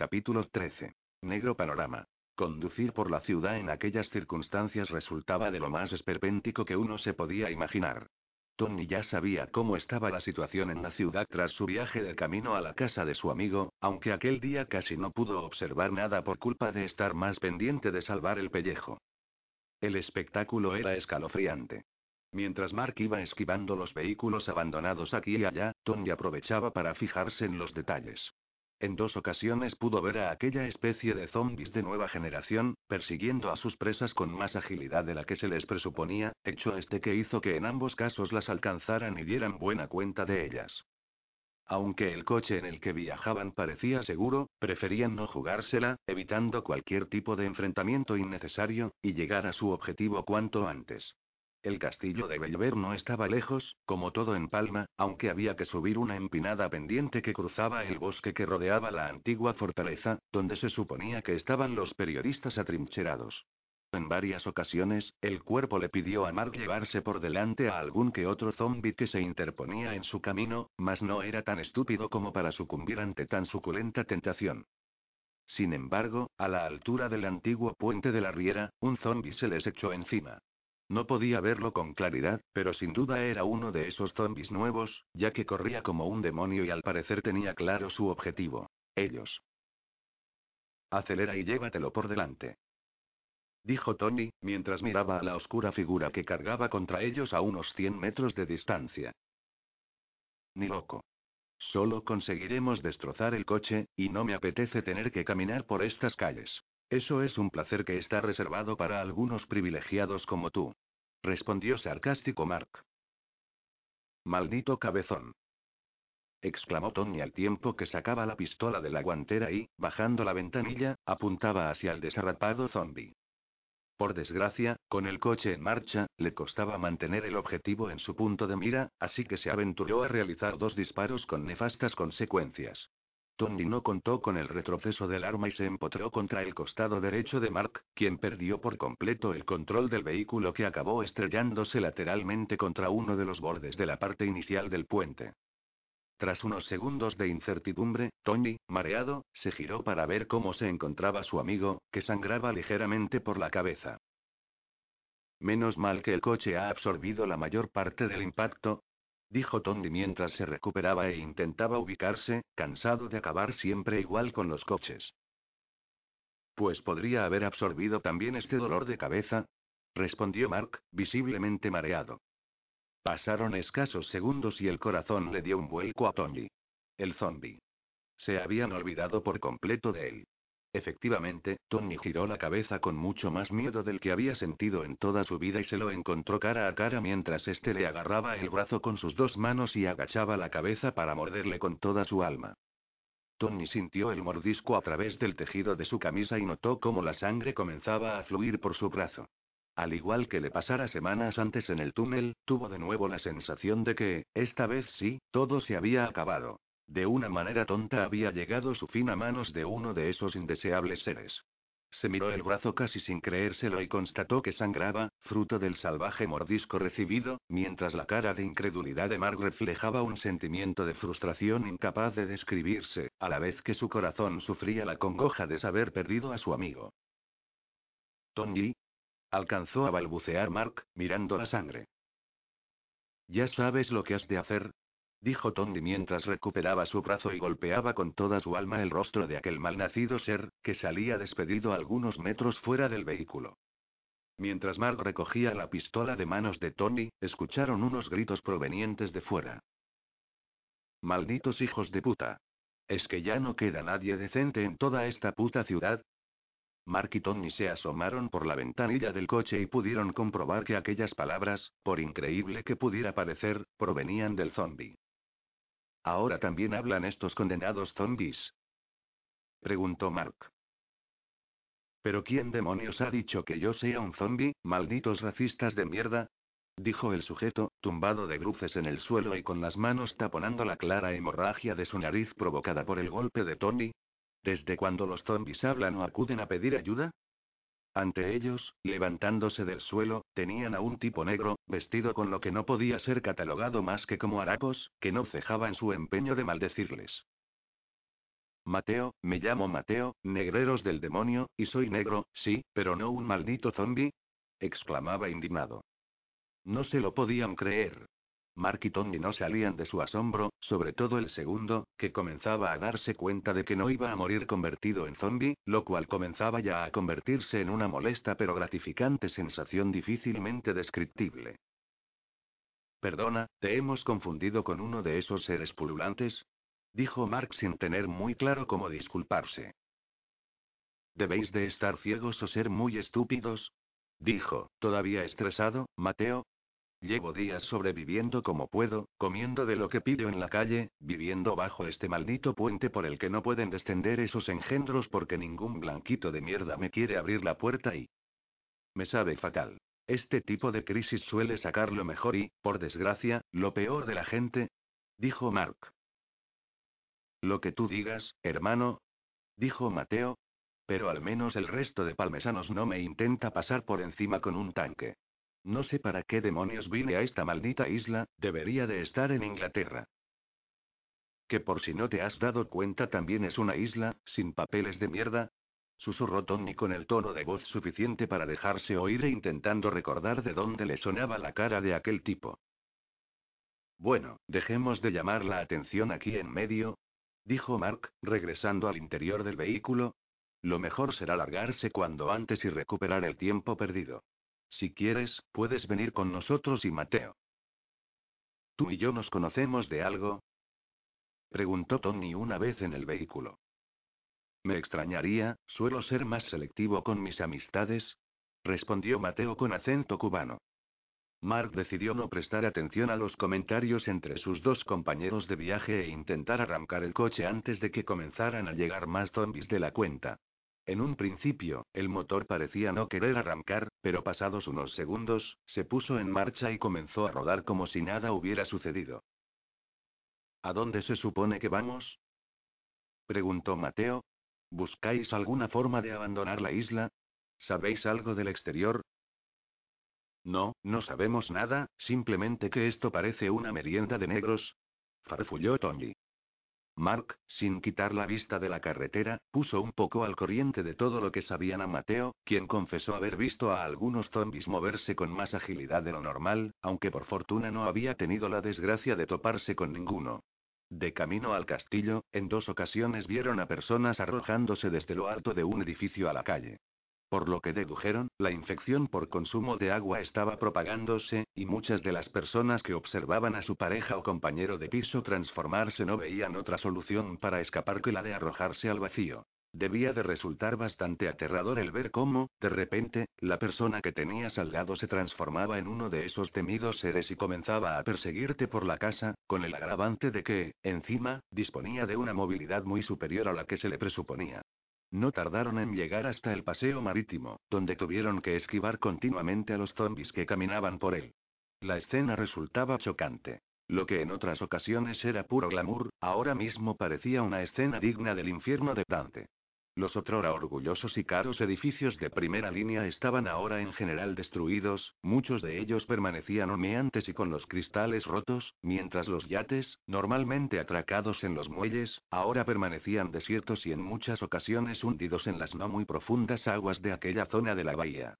Capítulo 13. Negro panorama. Conducir por la ciudad en aquellas circunstancias resultaba de lo más esperpéntico que uno se podía imaginar. Tony ya sabía cómo estaba la situación en la ciudad tras su viaje de camino a la casa de su amigo, aunque aquel día casi no pudo observar nada por culpa de estar más pendiente de salvar el pellejo. El espectáculo era escalofriante. Mientras Mark iba esquivando los vehículos abandonados aquí y allá, Tony aprovechaba para fijarse en los detalles. En dos ocasiones pudo ver a aquella especie de zombies de nueva generación, persiguiendo a sus presas con más agilidad de la que se les presuponía, hecho este que hizo que en ambos casos las alcanzaran y dieran buena cuenta de ellas. Aunque el coche en el que viajaban parecía seguro, preferían no jugársela, evitando cualquier tipo de enfrentamiento innecesario, y llegar a su objetivo cuanto antes. El castillo de Belver no estaba lejos, como todo en Palma, aunque había que subir una empinada pendiente que cruzaba el bosque que rodeaba la antigua fortaleza, donde se suponía que estaban los periodistas atrincherados. En varias ocasiones, el cuerpo le pidió a Mark llevarse por delante a algún que otro zombi que se interponía en su camino, mas no era tan estúpido como para sucumbir ante tan suculenta tentación. Sin embargo, a la altura del antiguo puente de la Riera, un zombi se les echó encima. No podía verlo con claridad, pero sin duda era uno de esos zombies nuevos, ya que corría como un demonio y al parecer tenía claro su objetivo. Ellos. Acelera y llévatelo por delante. Dijo Tony, mientras miraba a la oscura figura que cargaba contra ellos a unos 100 metros de distancia. Ni loco. Solo conseguiremos destrozar el coche, y no me apetece tener que caminar por estas calles. Eso es un placer que está reservado para algunos privilegiados como tú. Respondió sarcástico Mark. Maldito cabezón. exclamó Tony al tiempo que sacaba la pistola de la guantera y, bajando la ventanilla, apuntaba hacia el desarrapado zombie. Por desgracia, con el coche en marcha, le costaba mantener el objetivo en su punto de mira, así que se aventuró a realizar dos disparos con nefastas consecuencias. Tony no contó con el retroceso del arma y se empotró contra el costado derecho de Mark, quien perdió por completo el control del vehículo que acabó estrellándose lateralmente contra uno de los bordes de la parte inicial del puente. Tras unos segundos de incertidumbre, Tony, mareado, se giró para ver cómo se encontraba su amigo, que sangraba ligeramente por la cabeza. Menos mal que el coche ha absorbido la mayor parte del impacto, dijo Tony mientras se recuperaba e intentaba ubicarse, cansado de acabar siempre igual con los coches. Pues podría haber absorbido también este dolor de cabeza, respondió Mark, visiblemente mareado. Pasaron escasos segundos y el corazón le dio un vuelco a Tony. El zombie. Se habían olvidado por completo de él. Efectivamente, Tony giró la cabeza con mucho más miedo del que había sentido en toda su vida y se lo encontró cara a cara mientras éste le agarraba el brazo con sus dos manos y agachaba la cabeza para morderle con toda su alma. Tony sintió el mordisco a través del tejido de su camisa y notó cómo la sangre comenzaba a fluir por su brazo. Al igual que le pasara semanas antes en el túnel, tuvo de nuevo la sensación de que, esta vez sí, todo se había acabado. De una manera tonta había llegado su fin a manos de uno de esos indeseables seres. Se miró el brazo casi sin creérselo y constató que sangraba, fruto del salvaje mordisco recibido, mientras la cara de incredulidad de Mark reflejaba un sentimiento de frustración incapaz de describirse, a la vez que su corazón sufría la congoja de saber perdido a su amigo. Tony. Alcanzó a balbucear Mark, mirando la sangre. Ya sabes lo que has de hacer, dijo Tony mientras recuperaba su brazo y golpeaba con toda su alma el rostro de aquel malnacido ser, que salía despedido algunos metros fuera del vehículo. Mientras Mark recogía la pistola de manos de Tony, escucharon unos gritos provenientes de fuera. Malditos hijos de puta. ¿Es que ya no queda nadie decente en toda esta puta ciudad? Mark y Tony se asomaron por la ventanilla del coche y pudieron comprobar que aquellas palabras, por increíble que pudiera parecer, provenían del zombie. Ahora también hablan estos condenados zombies. Preguntó Mark. ¿Pero quién demonios ha dicho que yo sea un zombie, malditos racistas de mierda? Dijo el sujeto, tumbado de bruces en el suelo y con las manos taponando la clara hemorragia de su nariz provocada por el golpe de Tony. ¿Desde cuando los zombies hablan o acuden a pedir ayuda? Ante ellos, levantándose del suelo, tenían a un tipo negro, vestido con lo que no podía ser catalogado más que como harapos, que no cejaba en su empeño de maldecirles. Mateo, me llamo Mateo, negreros del demonio, y soy negro, sí, pero no un maldito zombi, exclamaba indignado. No se lo podían creer. Mark y Tony no salían de su asombro, sobre todo el segundo, que comenzaba a darse cuenta de que no iba a morir convertido en zombie, lo cual comenzaba ya a convertirse en una molesta pero gratificante sensación difícilmente descriptible. Perdona, ¿te hemos confundido con uno de esos seres pululantes? Dijo Mark sin tener muy claro cómo disculparse. Debéis de estar ciegos o ser muy estúpidos. Dijo, todavía estresado, Mateo, Llevo días sobreviviendo como puedo, comiendo de lo que pillo en la calle, viviendo bajo este maldito puente por el que no pueden descender esos engendros porque ningún blanquito de mierda me quiere abrir la puerta y... Me sabe fatal. Este tipo de crisis suele sacar lo mejor y, por desgracia, lo peor de la gente, dijo Mark. Lo que tú digas, hermano, dijo Mateo. Pero al menos el resto de palmesanos no me intenta pasar por encima con un tanque. No sé para qué demonios vine a esta maldita isla, debería de estar en Inglaterra. Que por si no te has dado cuenta también es una isla, sin papeles de mierda. Susurró Tony con el tono de voz suficiente para dejarse oír e intentando recordar de dónde le sonaba la cara de aquel tipo. Bueno, dejemos de llamar la atención aquí en medio, dijo Mark, regresando al interior del vehículo. Lo mejor será largarse cuando antes y recuperar el tiempo perdido. Si quieres, puedes venir con nosotros y Mateo. ¿Tú y yo nos conocemos de algo? Preguntó Tony una vez en el vehículo. Me extrañaría, suelo ser más selectivo con mis amistades. Respondió Mateo con acento cubano. Mark decidió no prestar atención a los comentarios entre sus dos compañeros de viaje e intentar arrancar el coche antes de que comenzaran a llegar más zombies de la cuenta. En un principio, el motor parecía no querer arrancar, pero pasados unos segundos, se puso en marcha y comenzó a rodar como si nada hubiera sucedido. ¿A dónde se supone que vamos? preguntó Mateo. ¿Buscáis alguna forma de abandonar la isla? ¿Sabéis algo del exterior? No, no sabemos nada, simplemente que esto parece una merienda de negros. Farfulló Tony. Mark, sin quitar la vista de la carretera, puso un poco al corriente de todo lo que sabían a Mateo, quien confesó haber visto a algunos zombies moverse con más agilidad de lo normal, aunque por fortuna no había tenido la desgracia de toparse con ninguno. De camino al castillo, en dos ocasiones vieron a personas arrojándose desde lo alto de un edificio a la calle. Por lo que dedujeron, la infección por consumo de agua estaba propagándose, y muchas de las personas que observaban a su pareja o compañero de piso transformarse no veían otra solución para escapar que la de arrojarse al vacío. Debía de resultar bastante aterrador el ver cómo, de repente, la persona que tenía salgado se transformaba en uno de esos temidos seres y comenzaba a perseguirte por la casa, con el agravante de que, encima, disponía de una movilidad muy superior a la que se le presuponía. No tardaron en llegar hasta el paseo marítimo, donde tuvieron que esquivar continuamente a los zombies que caminaban por él. La escena resultaba chocante. Lo que en otras ocasiones era puro glamour, ahora mismo parecía una escena digna del infierno de Dante. Los otrora orgullosos y caros edificios de primera línea estaban ahora en general destruidos, muchos de ellos permanecían humeantes y con los cristales rotos, mientras los yates, normalmente atracados en los muelles, ahora permanecían desiertos y en muchas ocasiones hundidos en las no muy profundas aguas de aquella zona de la bahía.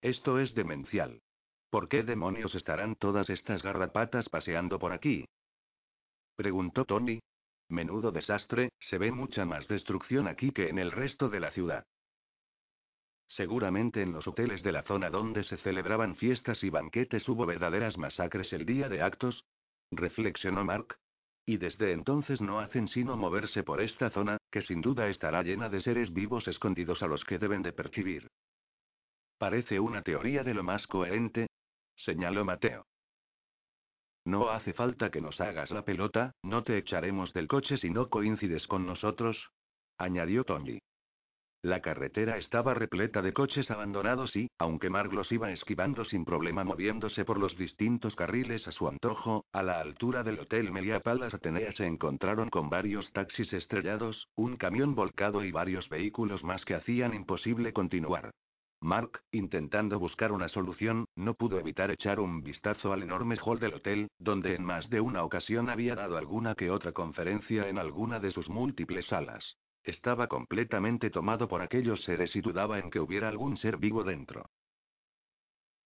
Esto es demencial. ¿Por qué demonios estarán todas estas garrapatas paseando por aquí? Preguntó Tony, Menudo desastre, se ve mucha más destrucción aquí que en el resto de la ciudad. Seguramente en los hoteles de la zona donde se celebraban fiestas y banquetes hubo verdaderas masacres el día de actos, reflexionó Mark. Y desde entonces no hacen sino moverse por esta zona, que sin duda estará llena de seres vivos escondidos a los que deben de percibir. Parece una teoría de lo más coherente, señaló Mateo. No hace falta que nos hagas la pelota, no te echaremos del coche si no coincides con nosotros. añadió Tony. La carretera estaba repleta de coches abandonados y, aunque Mark los iba esquivando sin problema moviéndose por los distintos carriles a su antojo, a la altura del Hotel Melia Palace Atenea se encontraron con varios taxis estrellados, un camión volcado y varios vehículos más que hacían imposible continuar. Mark, intentando buscar una solución, no pudo evitar echar un vistazo al enorme hall del hotel, donde en más de una ocasión había dado alguna que otra conferencia en alguna de sus múltiples salas. Estaba completamente tomado por aquellos seres y dudaba en que hubiera algún ser vivo dentro.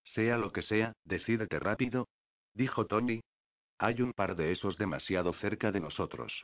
Sea lo que sea, decídete rápido, dijo Tony. Hay un par de esos demasiado cerca de nosotros.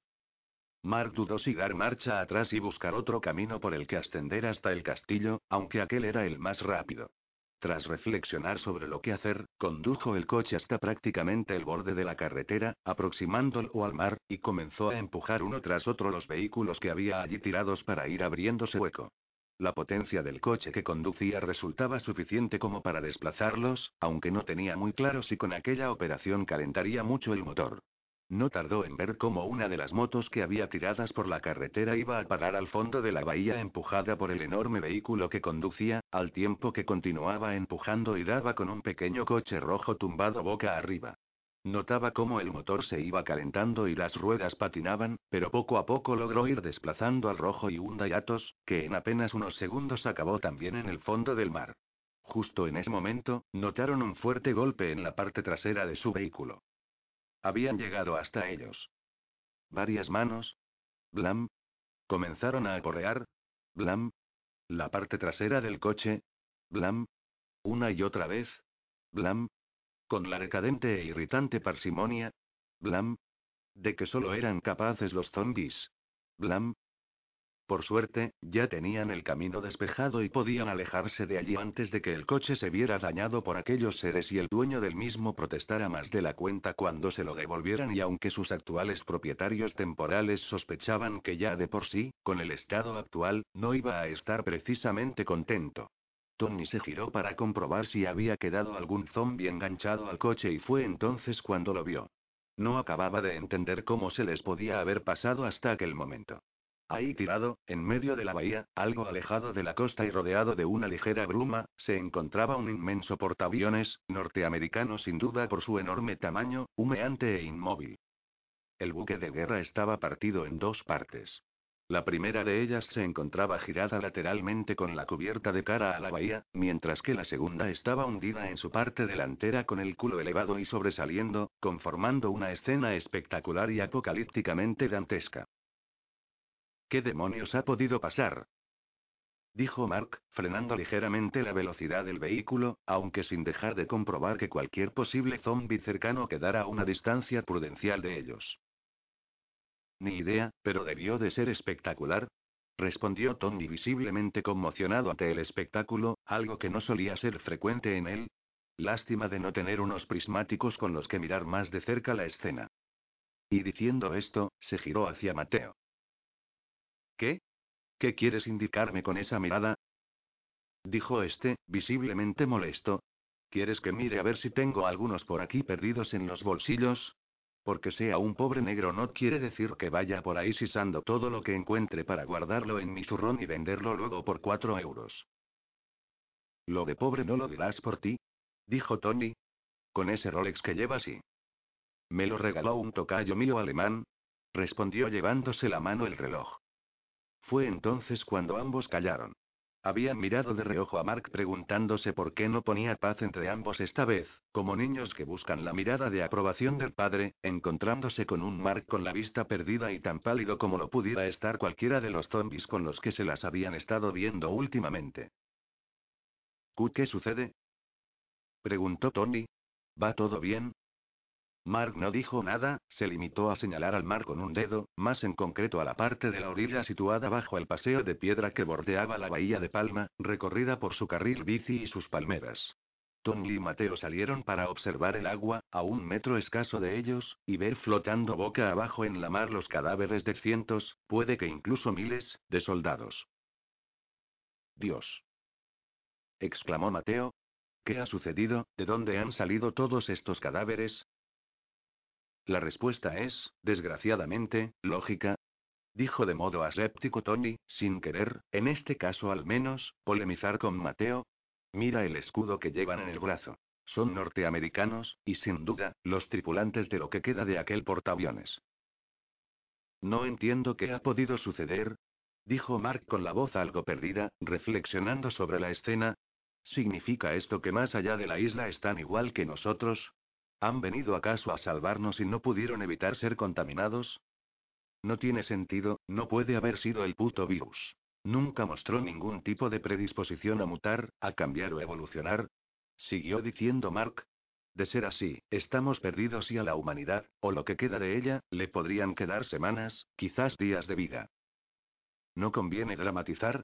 Mark dudó si dar marcha atrás y buscar otro camino por el que ascender hasta el castillo, aunque aquel era el más rápido. Tras reflexionar sobre lo que hacer, condujo el coche hasta prácticamente el borde de la carretera, aproximándolo al mar, y comenzó a empujar uno tras otro los vehículos que había allí tirados para ir abriéndose hueco. La potencia del coche que conducía resultaba suficiente como para desplazarlos, aunque no tenía muy claro si con aquella operación calentaría mucho el motor. No tardó en ver cómo una de las motos que había tiradas por la carretera iba a parar al fondo de la bahía empujada por el enorme vehículo que conducía, al tiempo que continuaba empujando y daba con un pequeño coche rojo tumbado boca arriba. Notaba cómo el motor se iba calentando y las ruedas patinaban, pero poco a poco logró ir desplazando al rojo y un Dayatos, que en apenas unos segundos acabó también en el fondo del mar. Justo en ese momento, notaron un fuerte golpe en la parte trasera de su vehículo. Habían llegado hasta ellos. Varias manos. Blam. Comenzaron a aporrear. Blam. La parte trasera del coche. Blam. Una y otra vez. Blam. Con la decadente e irritante parsimonia. Blam. De que solo eran capaces los zombies. Blam. Por suerte, ya tenían el camino despejado y podían alejarse de allí antes de que el coche se viera dañado por aquellos seres y el dueño del mismo protestara más de la cuenta cuando se lo devolvieran y aunque sus actuales propietarios temporales sospechaban que ya de por sí, con el estado actual, no iba a estar precisamente contento. Tony se giró para comprobar si había quedado algún zombie enganchado al coche y fue entonces cuando lo vio. No acababa de entender cómo se les podía haber pasado hasta aquel momento. Ahí tirado, en medio de la bahía, algo alejado de la costa y rodeado de una ligera bruma, se encontraba un inmenso portaaviones, norteamericano sin duda por su enorme tamaño, humeante e inmóvil. El buque de guerra estaba partido en dos partes. La primera de ellas se encontraba girada lateralmente con la cubierta de cara a la bahía, mientras que la segunda estaba hundida en su parte delantera con el culo elevado y sobresaliendo, conformando una escena espectacular y apocalípticamente dantesca. ¿Qué demonios ha podido pasar? Dijo Mark, frenando ligeramente la velocidad del vehículo, aunque sin dejar de comprobar que cualquier posible zombie cercano quedara a una distancia prudencial de ellos. Ni idea, pero debió de ser espectacular. Respondió Tony visiblemente conmocionado ante el espectáculo, algo que no solía ser frecuente en él. Lástima de no tener unos prismáticos con los que mirar más de cerca la escena. Y diciendo esto, se giró hacia Mateo. ¿Qué? ¿Qué quieres indicarme con esa mirada? Dijo este, visiblemente molesto. ¿Quieres que mire a ver si tengo algunos por aquí perdidos en los bolsillos? Porque sea un pobre negro no quiere decir que vaya por ahí sisando todo lo que encuentre para guardarlo en mi zurrón y venderlo luego por cuatro euros. Lo de pobre no lo dirás por ti, dijo Tony. Con ese Rolex que llevas y. Me lo regaló un tocayo mío alemán, respondió llevándose la mano el reloj. Fue entonces cuando ambos callaron. Habían mirado de reojo a Mark preguntándose por qué no ponía paz entre ambos esta vez, como niños que buscan la mirada de aprobación del padre, encontrándose con un Mark con la vista perdida y tan pálido como lo pudiera estar cualquiera de los zombies con los que se las habían estado viendo últimamente. ¿Qué sucede? preguntó Tony. ¿Va todo bien? Mark no dijo nada, se limitó a señalar al mar con un dedo, más en concreto a la parte de la orilla situada bajo el paseo de piedra que bordeaba la bahía de Palma, recorrida por su carril bici y sus palmeras. Tony y Mateo salieron para observar el agua, a un metro escaso de ellos, y ver flotando boca abajo en la mar los cadáveres de cientos, puede que incluso miles, de soldados. Dios. exclamó Mateo. ¿Qué ha sucedido? ¿De dónde han salido todos estos cadáveres? La respuesta es, desgraciadamente, lógica. Dijo de modo aséptico Tony, sin querer, en este caso al menos, polemizar con Mateo. Mira el escudo que llevan en el brazo. Son norteamericanos, y sin duda, los tripulantes de lo que queda de aquel portaaviones. No entiendo qué ha podido suceder, dijo Mark con la voz algo perdida, reflexionando sobre la escena. ¿Significa esto que más allá de la isla están igual que nosotros? ¿Han venido acaso a salvarnos y no pudieron evitar ser contaminados? No tiene sentido, no puede haber sido el puto virus. Nunca mostró ningún tipo de predisposición a mutar, a cambiar o evolucionar. Siguió diciendo Mark. De ser así, estamos perdidos y a la humanidad, o lo que queda de ella, le podrían quedar semanas, quizás días de vida. No conviene dramatizar,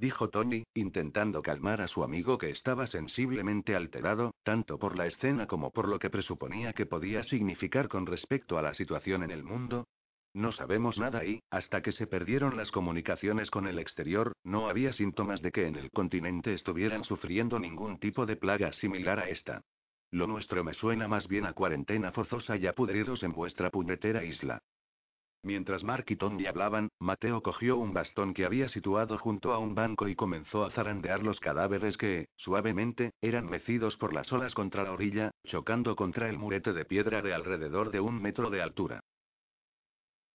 dijo Tony, intentando calmar a su amigo que estaba sensiblemente alterado, tanto por la escena como por lo que presuponía que podía significar con respecto a la situación en el mundo. No sabemos nada y, hasta que se perdieron las comunicaciones con el exterior, no había síntomas de que en el continente estuvieran sufriendo ningún tipo de plaga similar a esta. Lo nuestro me suena más bien a cuarentena forzosa y a pudriros en vuestra puñetera isla. Mientras Mark y Tony hablaban, Mateo cogió un bastón que había situado junto a un banco y comenzó a zarandear los cadáveres que, suavemente, eran mecidos por las olas contra la orilla, chocando contra el murete de piedra de alrededor de un metro de altura.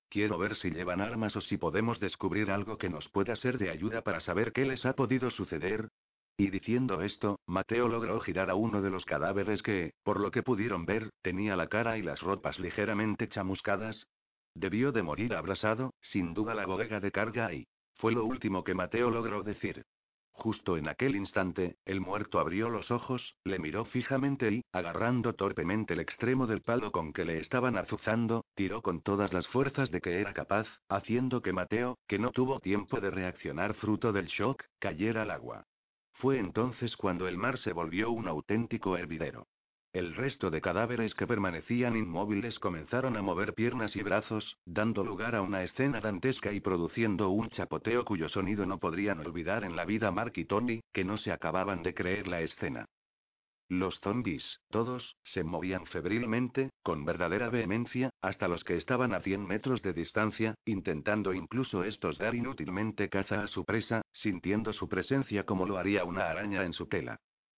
Quiero ver si llevan armas o si podemos descubrir algo que nos pueda ser de ayuda para saber qué les ha podido suceder. Y diciendo esto, Mateo logró girar a uno de los cadáveres que, por lo que pudieron ver, tenía la cara y las ropas ligeramente chamuscadas, Debió de morir abrasado, sin duda la bodega de carga y... Fue lo último que Mateo logró decir. Justo en aquel instante, el muerto abrió los ojos, le miró fijamente y, agarrando torpemente el extremo del palo con que le estaban azuzando, tiró con todas las fuerzas de que era capaz, haciendo que Mateo, que no tuvo tiempo de reaccionar fruto del shock, cayera al agua. Fue entonces cuando el mar se volvió un auténtico hervidero. El resto de cadáveres que permanecían inmóviles comenzaron a mover piernas y brazos, dando lugar a una escena dantesca y produciendo un chapoteo cuyo sonido no podrían olvidar en la vida Mark y Tony, que no se acababan de creer la escena. Los zombies, todos, se movían febrilmente, con verdadera vehemencia, hasta los que estaban a 100 metros de distancia, intentando incluso estos dar inútilmente caza a su presa, sintiendo su presencia como lo haría una araña en su tela.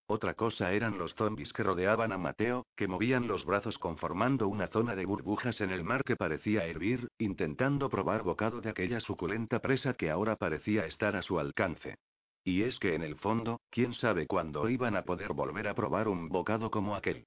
Otra cosa eran los zombies que rodeaban a Mateo, que movían los brazos conformando una zona de burbujas en el mar que parecía hervir, intentando probar bocado de aquella suculenta presa que ahora parecía estar a su alcance. Y es que en el fondo, quién sabe cuándo iban a poder volver a probar un bocado como aquel.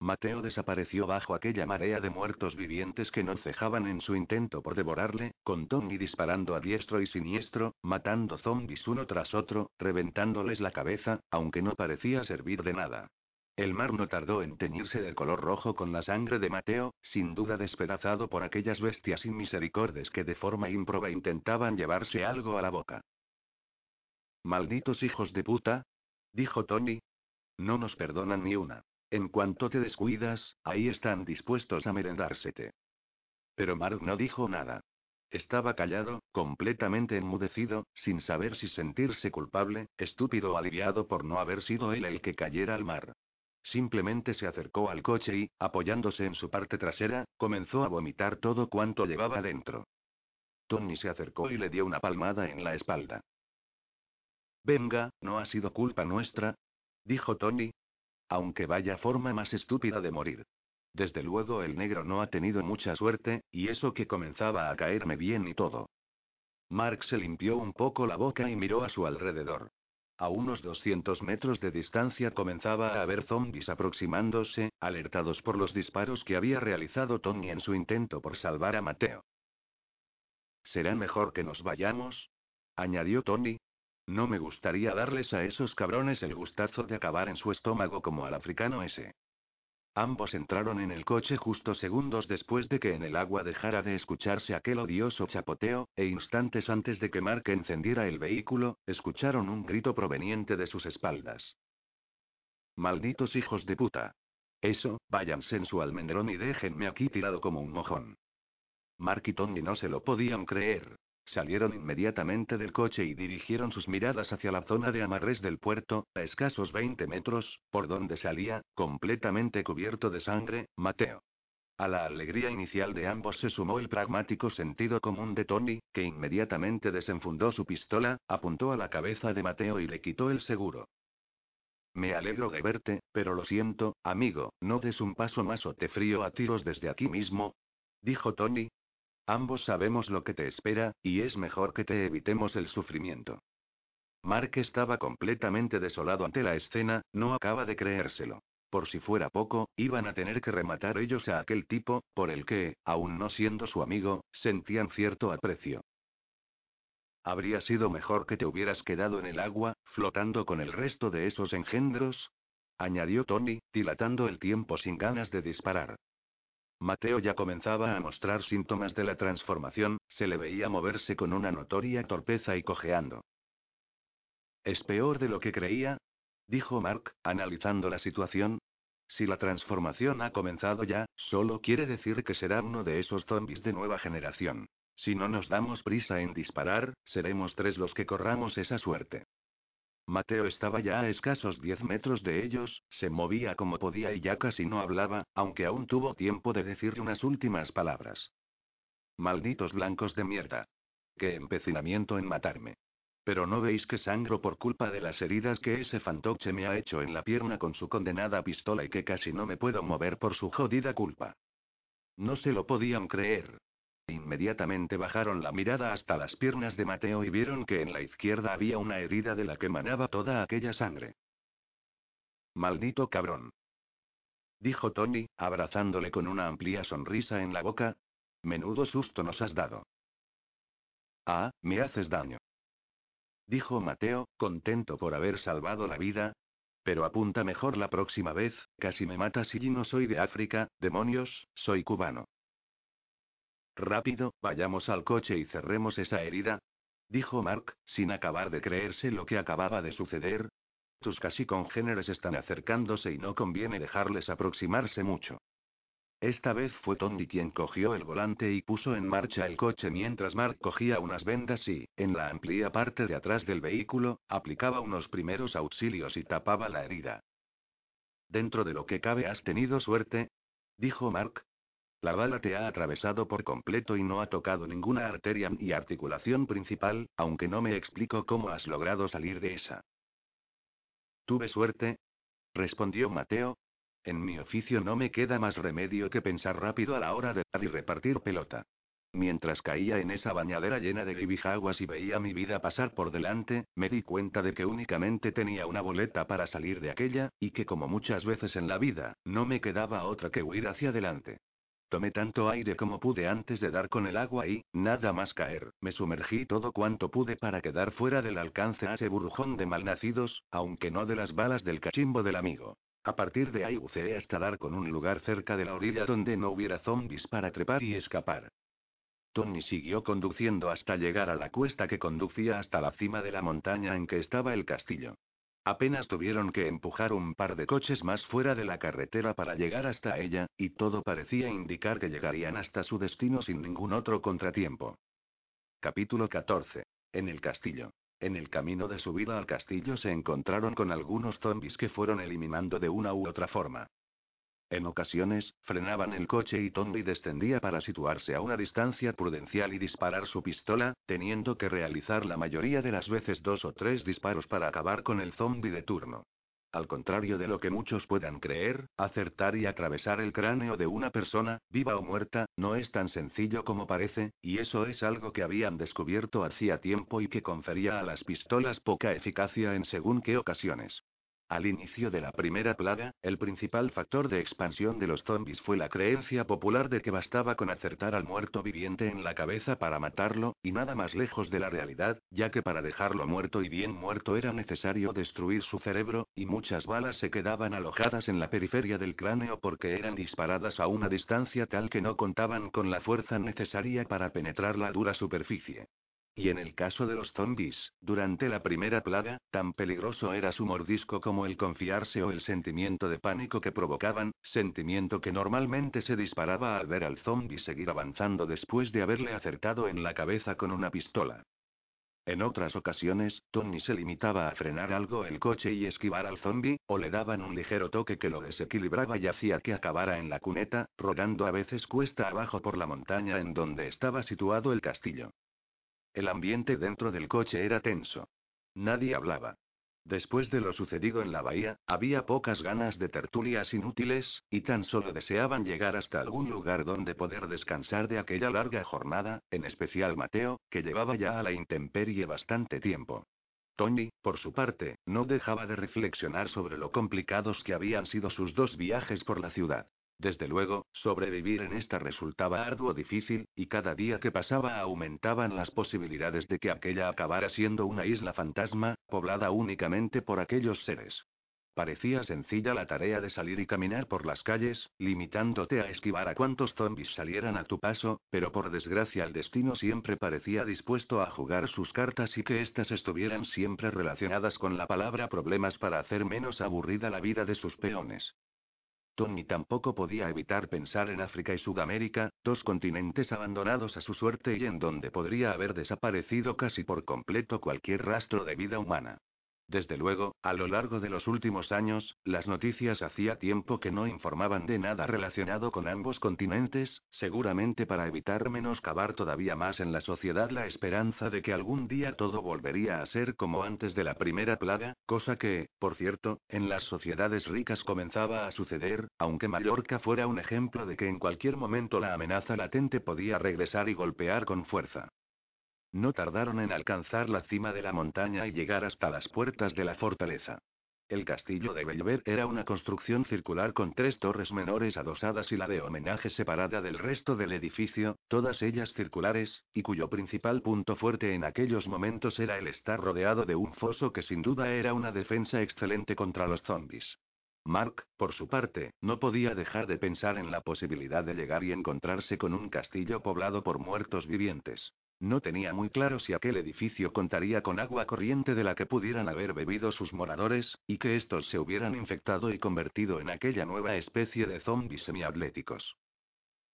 Mateo desapareció bajo aquella marea de muertos vivientes que no cejaban en su intento por devorarle, con Tommy disparando a diestro y siniestro, matando zombies uno tras otro, reventándoles la cabeza, aunque no parecía servir de nada. El mar no tardó en teñirse de color rojo con la sangre de Mateo, sin duda despedazado por aquellas bestias inmisericordes que de forma ímproba intentaban llevarse algo a la boca. Malditos hijos de puta, dijo Tony. No nos perdonan ni una. En cuanto te descuidas, ahí están dispuestos a merendársete. Pero Mark no dijo nada. Estaba callado, completamente enmudecido, sin saber si sentirse culpable, estúpido o aliviado por no haber sido él el que cayera al mar. Simplemente se acercó al coche y, apoyándose en su parte trasera, comenzó a vomitar todo cuanto llevaba dentro. Tony se acercó y le dio una palmada en la espalda. Venga, no ha sido culpa nuestra, dijo Tony, aunque vaya forma más estúpida de morir. Desde luego el negro no ha tenido mucha suerte, y eso que comenzaba a caerme bien y todo. Mark se limpió un poco la boca y miró a su alrededor. A unos 200 metros de distancia comenzaba a haber zombies aproximándose, alertados por los disparos que había realizado Tony en su intento por salvar a Mateo. ¿Será mejor que nos vayamos? añadió Tony, no me gustaría darles a esos cabrones el gustazo de acabar en su estómago como al africano ese. Ambos entraron en el coche justo segundos después de que en el agua dejara de escucharse aquel odioso chapoteo, e instantes antes de que Mark encendiera el vehículo, escucharon un grito proveniente de sus espaldas. Malditos hijos de puta. Eso, váyanse en su almendrón y déjenme aquí tirado como un mojón. Mark y Tony no se lo podían creer. Salieron inmediatamente del coche y dirigieron sus miradas hacia la zona de amarres del puerto, a escasos 20 metros, por donde salía, completamente cubierto de sangre, Mateo. A la alegría inicial de ambos se sumó el pragmático sentido común de Tony, que inmediatamente desenfundó su pistola, apuntó a la cabeza de Mateo y le quitó el seguro. Me alegro de verte, pero lo siento, amigo, no des un paso más o te frío a tiros desde aquí mismo. Dijo Tony. Ambos sabemos lo que te espera, y es mejor que te evitemos el sufrimiento. Mark estaba completamente desolado ante la escena, no acaba de creérselo. Por si fuera poco, iban a tener que rematar ellos a aquel tipo, por el que, aun no siendo su amigo, sentían cierto aprecio. Habría sido mejor que te hubieras quedado en el agua, flotando con el resto de esos engendros, añadió Tony, dilatando el tiempo sin ganas de disparar. Mateo ya comenzaba a mostrar síntomas de la transformación, se le veía moverse con una notoria torpeza y cojeando. Es peor de lo que creía, dijo Mark, analizando la situación. Si la transformación ha comenzado ya, solo quiere decir que será uno de esos zombies de nueva generación. Si no nos damos prisa en disparar, seremos tres los que corramos esa suerte. Mateo estaba ya a escasos diez metros de ellos, se movía como podía y ya casi no hablaba, aunque aún tuvo tiempo de decirle unas últimas palabras. Malditos blancos de mierda. Qué empecinamiento en matarme. Pero no veis que sangro por culpa de las heridas que ese fantoche me ha hecho en la pierna con su condenada pistola y que casi no me puedo mover por su jodida culpa. No se lo podían creer. Inmediatamente bajaron la mirada hasta las piernas de Mateo y vieron que en la izquierda había una herida de la que manaba toda aquella sangre. Maldito cabrón. Dijo Tony, abrazándole con una amplia sonrisa en la boca. Menudo susto nos has dado. Ah, me haces daño dijo Mateo, contento por haber salvado la vida. Pero apunta mejor la próxima vez, casi me matas y no soy de África, demonios, soy cubano. Rápido, vayamos al coche y cerremos esa herida, dijo Mark, sin acabar de creerse lo que acababa de suceder. Tus casi congéneres están acercándose y no conviene dejarles aproximarse mucho. Esta vez fue Tony quien cogió el volante y puso en marcha el coche mientras Mark cogía unas vendas y, en la amplia parte de atrás del vehículo, aplicaba unos primeros auxilios y tapaba la herida. Dentro de lo que cabe has tenido suerte, dijo Mark. La bala te ha atravesado por completo y no ha tocado ninguna arteria ni articulación principal, aunque no me explico cómo has logrado salir de esa. Tuve suerte, respondió Mateo, en mi oficio no me queda más remedio que pensar rápido a la hora de dar y repartir pelota. Mientras caía en esa bañadera llena de gribijaguas y veía mi vida pasar por delante, me di cuenta de que únicamente tenía una boleta para salir de aquella, y que como muchas veces en la vida, no me quedaba otra que huir hacia adelante. Tomé tanto aire como pude antes de dar con el agua y, nada más caer, me sumergí todo cuanto pude para quedar fuera del alcance a ese burujón de malnacidos, aunque no de las balas del cachimbo del amigo. A partir de ahí buceé hasta dar con un lugar cerca de la orilla donde no hubiera zombies para trepar y escapar. Tony siguió conduciendo hasta llegar a la cuesta que conducía hasta la cima de la montaña en que estaba el castillo. Apenas tuvieron que empujar un par de coches más fuera de la carretera para llegar hasta ella, y todo parecía indicar que llegarían hasta su destino sin ningún otro contratiempo. Capítulo 14. En el castillo. En el camino de subida al castillo se encontraron con algunos zombies que fueron eliminando de una u otra forma. En ocasiones, frenaban el coche y Tombi descendía para situarse a una distancia prudencial y disparar su pistola, teniendo que realizar la mayoría de las veces dos o tres disparos para acabar con el zombie de turno. Al contrario de lo que muchos puedan creer, acertar y atravesar el cráneo de una persona, viva o muerta, no es tan sencillo como parece, y eso es algo que habían descubierto hacía tiempo y que confería a las pistolas poca eficacia en según qué ocasiones. Al inicio de la primera plaga, el principal factor de expansión de los zombies fue la creencia popular de que bastaba con acertar al muerto viviente en la cabeza para matarlo, y nada más lejos de la realidad, ya que para dejarlo muerto y bien muerto era necesario destruir su cerebro, y muchas balas se quedaban alojadas en la periferia del cráneo porque eran disparadas a una distancia tal que no contaban con la fuerza necesaria para penetrar la dura superficie. Y en el caso de los zombies, durante la primera plaga, tan peligroso era su mordisco como el confiarse o el sentimiento de pánico que provocaban, sentimiento que normalmente se disparaba al ver al zombie seguir avanzando después de haberle acertado en la cabeza con una pistola. En otras ocasiones, Tony se limitaba a frenar algo el coche y esquivar al zombie, o le daban un ligero toque que lo desequilibraba y hacía que acabara en la cuneta, rodando a veces cuesta abajo por la montaña en donde estaba situado el castillo. El ambiente dentro del coche era tenso. Nadie hablaba. Después de lo sucedido en la bahía, había pocas ganas de tertulias inútiles, y tan solo deseaban llegar hasta algún lugar donde poder descansar de aquella larga jornada, en especial Mateo, que llevaba ya a la intemperie bastante tiempo. Tony, por su parte, no dejaba de reflexionar sobre lo complicados que habían sido sus dos viajes por la ciudad. Desde luego, sobrevivir en esta resultaba arduo difícil, y cada día que pasaba aumentaban las posibilidades de que aquella acabara siendo una isla fantasma, poblada únicamente por aquellos seres. Parecía sencilla la tarea de salir y caminar por las calles, limitándote a esquivar a cuantos zombies salieran a tu paso, pero por desgracia el destino siempre parecía dispuesto a jugar sus cartas y que éstas estuvieran siempre relacionadas con la palabra problemas para hacer menos aburrida la vida de sus peones. Tony tampoco podía evitar pensar en África y Sudamérica, dos continentes abandonados a su suerte y en donde podría haber desaparecido casi por completo cualquier rastro de vida humana. Desde luego, a lo largo de los últimos años, las noticias hacía tiempo que no informaban de nada relacionado con ambos continentes, seguramente para evitar menoscabar todavía más en la sociedad la esperanza de que algún día todo volvería a ser como antes de la primera plaga, cosa que, por cierto, en las sociedades ricas comenzaba a suceder, aunque Mallorca fuera un ejemplo de que en cualquier momento la amenaza latente podía regresar y golpear con fuerza. No tardaron en alcanzar la cima de la montaña y llegar hasta las puertas de la fortaleza. El castillo de Belver era una construcción circular con tres torres menores adosadas y la de homenaje separada del resto del edificio, todas ellas circulares, y cuyo principal punto fuerte en aquellos momentos era el estar rodeado de un foso que sin duda era una defensa excelente contra los zombies. Mark, por su parte, no podía dejar de pensar en la posibilidad de llegar y encontrarse con un castillo poblado por muertos vivientes. No tenía muy claro si aquel edificio contaría con agua corriente de la que pudieran haber bebido sus moradores, y que estos se hubieran infectado y convertido en aquella nueva especie de zombies semiatléticos.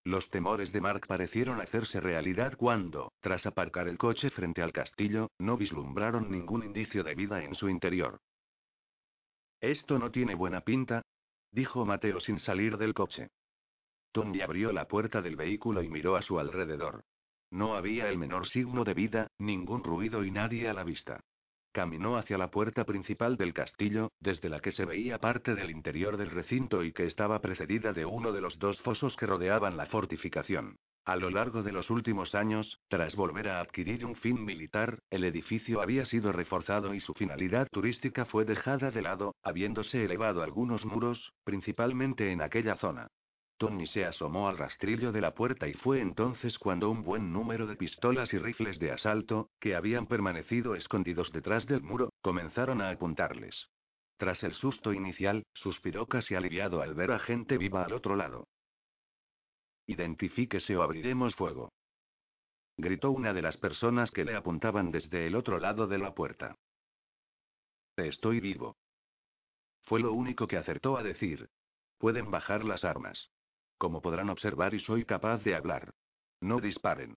Los temores de Mark parecieron hacerse realidad cuando, tras aparcar el coche frente al castillo, no vislumbraron ningún indicio de vida en su interior. Esto no tiene buena pinta, dijo Mateo sin salir del coche. Tony abrió la puerta del vehículo y miró a su alrededor. No había el menor signo de vida, ningún ruido y nadie a la vista. Caminó hacia la puerta principal del castillo, desde la que se veía parte del interior del recinto y que estaba precedida de uno de los dos fosos que rodeaban la fortificación. A lo largo de los últimos años, tras volver a adquirir un fin militar, el edificio había sido reforzado y su finalidad turística fue dejada de lado, habiéndose elevado algunos muros, principalmente en aquella zona. Tony se asomó al rastrillo de la puerta y fue entonces cuando un buen número de pistolas y rifles de asalto, que habían permanecido escondidos detrás del muro, comenzaron a apuntarles. Tras el susto inicial, suspiró casi aliviado al ver a gente viva al otro lado. Identifíquese o abriremos fuego. Gritó una de las personas que le apuntaban desde el otro lado de la puerta. Estoy vivo. Fue lo único que acertó a decir. Pueden bajar las armas. Como podrán observar y soy capaz de hablar. No disparen.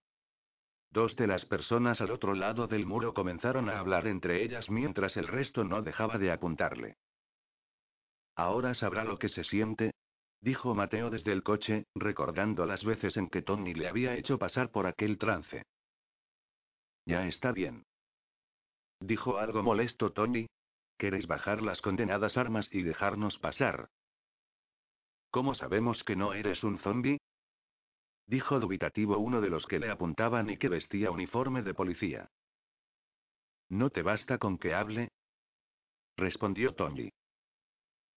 Dos de las personas al otro lado del muro comenzaron a hablar entre ellas mientras el resto no dejaba de apuntarle. Ahora sabrá lo que se siente, dijo Mateo desde el coche, recordando las veces en que Tony le había hecho pasar por aquel trance. Ya está bien. Dijo algo molesto Tony. ¿Queréis bajar las condenadas armas y dejarnos pasar? ¿Cómo sabemos que no eres un zombi? Dijo dubitativo uno de los que le apuntaban y que vestía uniforme de policía. ¿No te basta con que hable? Respondió Tony.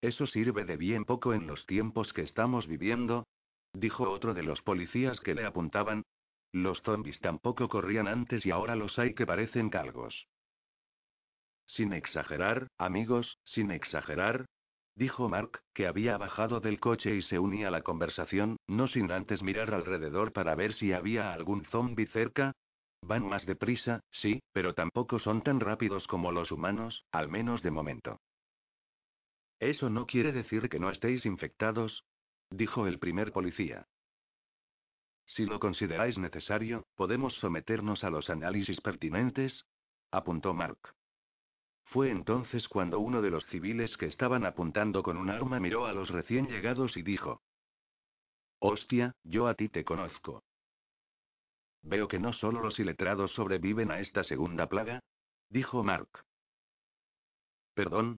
Eso sirve de bien poco en los tiempos que estamos viviendo, dijo otro de los policías que le apuntaban. Los zombis tampoco corrían antes y ahora los hay que parecen calgos. Sin exagerar, amigos, sin exagerar, dijo Mark, que había bajado del coche y se unía a la conversación, no sin antes mirar alrededor para ver si había algún zombie cerca. Van más deprisa, sí, pero tampoco son tan rápidos como los humanos, al menos de momento. Eso no quiere decir que no estéis infectados, dijo el primer policía. Si lo consideráis necesario, podemos someternos a los análisis pertinentes. apuntó Mark. Fue entonces cuando uno de los civiles que estaban apuntando con un arma miró a los recién llegados y dijo. Hostia, yo a ti te conozco. Veo que no solo los iletrados sobreviven a esta segunda plaga, dijo Mark. ¿Perdón?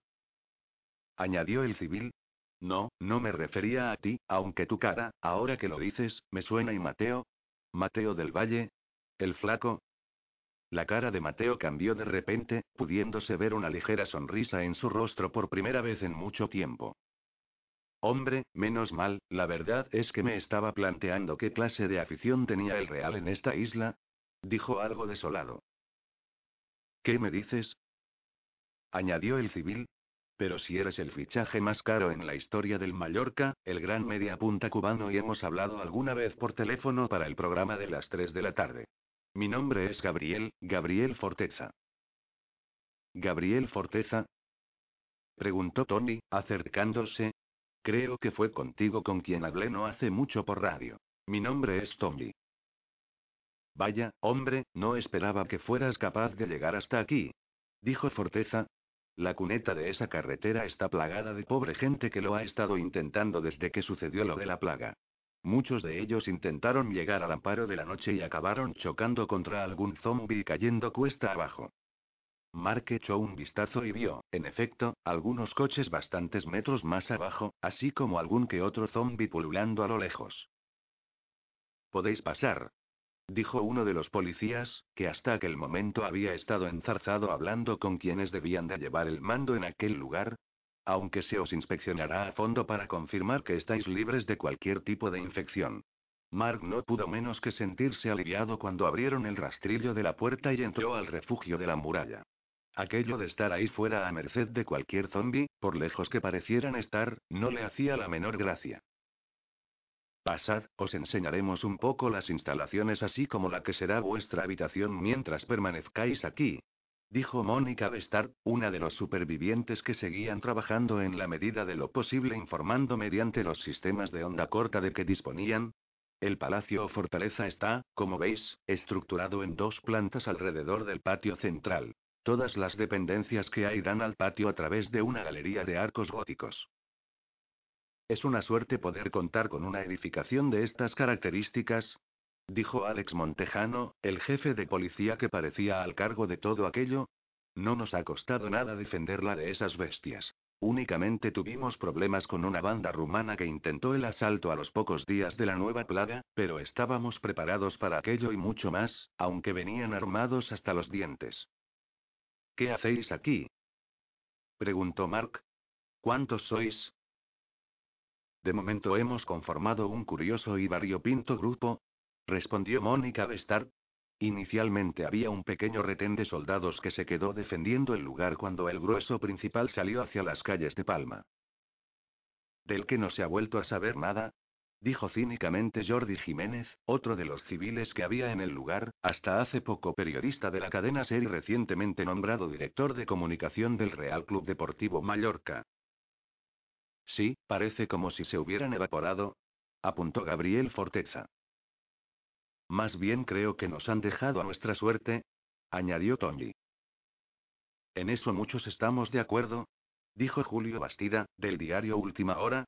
Añadió el civil. No, no me refería a ti, aunque tu cara, ahora que lo dices, me suena y Mateo. Mateo del Valle. El flaco, la cara de Mateo cambió de repente, pudiéndose ver una ligera sonrisa en su rostro por primera vez en mucho tiempo. Hombre, menos mal, la verdad es que me estaba planteando qué clase de afición tenía el Real en esta isla. Dijo algo desolado. ¿Qué me dices? añadió el civil. Pero si eres el fichaje más caro en la historia del Mallorca, el gran media punta cubano y hemos hablado alguna vez por teléfono para el programa de las 3 de la tarde. Mi nombre es Gabriel, Gabriel Forteza. ¿Gabriel Forteza? Preguntó Tony, acercándose. Creo que fue contigo con quien hablé no hace mucho por radio. Mi nombre es Tony. Vaya, hombre, no esperaba que fueras capaz de llegar hasta aquí. Dijo Forteza. La cuneta de esa carretera está plagada de pobre gente que lo ha estado intentando desde que sucedió lo de la plaga. Muchos de ellos intentaron llegar al amparo de la noche y acabaron chocando contra algún zombie cayendo cuesta abajo. Mark echó un vistazo y vio, en efecto, algunos coches bastantes metros más abajo, así como algún que otro zombie pululando a lo lejos. Podéis pasar. Dijo uno de los policías, que hasta aquel momento había estado enzarzado hablando con quienes debían de llevar el mando en aquel lugar, aunque se os inspeccionará a fondo para confirmar que estáis libres de cualquier tipo de infección. Mark no pudo menos que sentirse aliviado cuando abrieron el rastrillo de la puerta y entró al refugio de la muralla. Aquello de estar ahí fuera a merced de cualquier zombi, por lejos que parecieran estar, no le hacía la menor gracia. Pasad, os enseñaremos un poco las instalaciones así como la que será vuestra habitación mientras permanezcáis aquí, dijo Mónica Bestard, una de los supervivientes que seguían trabajando en la medida de lo posible informando mediante los sistemas de onda corta de que disponían. El palacio o fortaleza está, como veis, estructurado en dos plantas alrededor del patio central. Todas las dependencias que hay dan al patio a través de una galería de arcos góticos. Es una suerte poder contar con una edificación de estas características, Dijo Alex Montejano, el jefe de policía que parecía al cargo de todo aquello. No nos ha costado nada defenderla de esas bestias. Únicamente tuvimos problemas con una banda rumana que intentó el asalto a los pocos días de la nueva plaga, pero estábamos preparados para aquello y mucho más, aunque venían armados hasta los dientes. ¿Qué hacéis aquí? preguntó Mark. ¿Cuántos sois? De momento hemos conformado un curioso y variopinto grupo, respondió Mónica Bestard. Inicialmente había un pequeño retén de soldados que se quedó defendiendo el lugar cuando el grueso principal salió hacia las calles de Palma. ¿Del que no se ha vuelto a saber nada? dijo cínicamente Jordi Jiménez, otro de los civiles que había en el lugar, hasta hace poco periodista de la cadena SER y recientemente nombrado director de comunicación del Real Club Deportivo Mallorca. Sí, parece como si se hubieran evaporado, apuntó Gabriel Forteza. Más bien creo que nos han dejado a nuestra suerte, añadió Tony. En eso muchos estamos de acuerdo, dijo Julio Bastida, del diario Última Hora.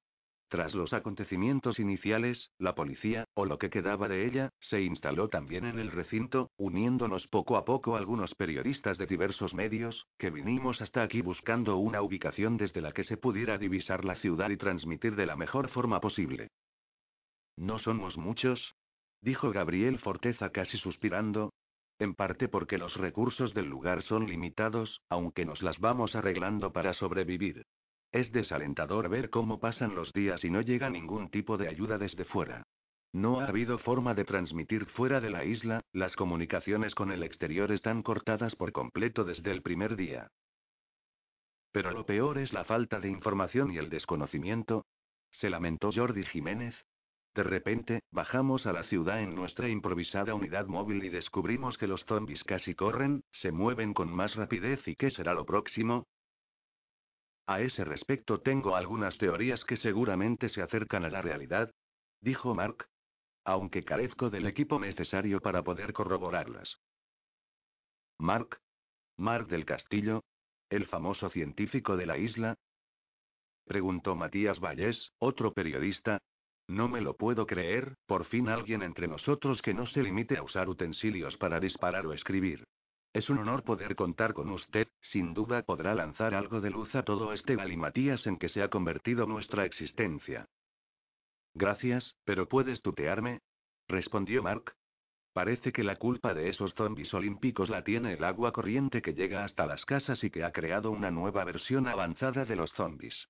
Tras los acontecimientos iniciales, la policía, o lo que quedaba de ella, se instaló también en el recinto, uniéndonos poco a poco algunos periodistas de diversos medios, que vinimos hasta aquí buscando una ubicación desde la que se pudiera divisar la ciudad y transmitir de la mejor forma posible. No somos muchos, dijo Gabriel Forteza casi suspirando. En parte porque los recursos del lugar son limitados, aunque nos las vamos arreglando para sobrevivir. Es desalentador ver cómo pasan los días y no llega ningún tipo de ayuda desde fuera. No ha habido forma de transmitir fuera de la isla, las comunicaciones con el exterior están cortadas por completo desde el primer día. Pero lo peor es la falta de información y el desconocimiento. Se lamentó Jordi Jiménez, de repente, bajamos a la ciudad en nuestra improvisada unidad móvil y descubrimos que los zombies casi corren, se mueven con más rapidez y qué será lo próximo. A ese respecto tengo algunas teorías que seguramente se acercan a la realidad, dijo Mark. Aunque carezco del equipo necesario para poder corroborarlas. Mark. ¿Mark del Castillo? ¿El famoso científico de la isla? Preguntó Matías Vallés, otro periodista. No me lo puedo creer, por fin alguien entre nosotros que no se limite a usar utensilios para disparar o escribir. Es un honor poder contar con usted, sin duda podrá lanzar algo de luz a todo este galimatías en que se ha convertido nuestra existencia. Gracias, pero ¿puedes tutearme? respondió Mark. Parece que la culpa de esos zombies olímpicos la tiene el agua corriente que llega hasta las casas y que ha creado una nueva versión avanzada de los zombies.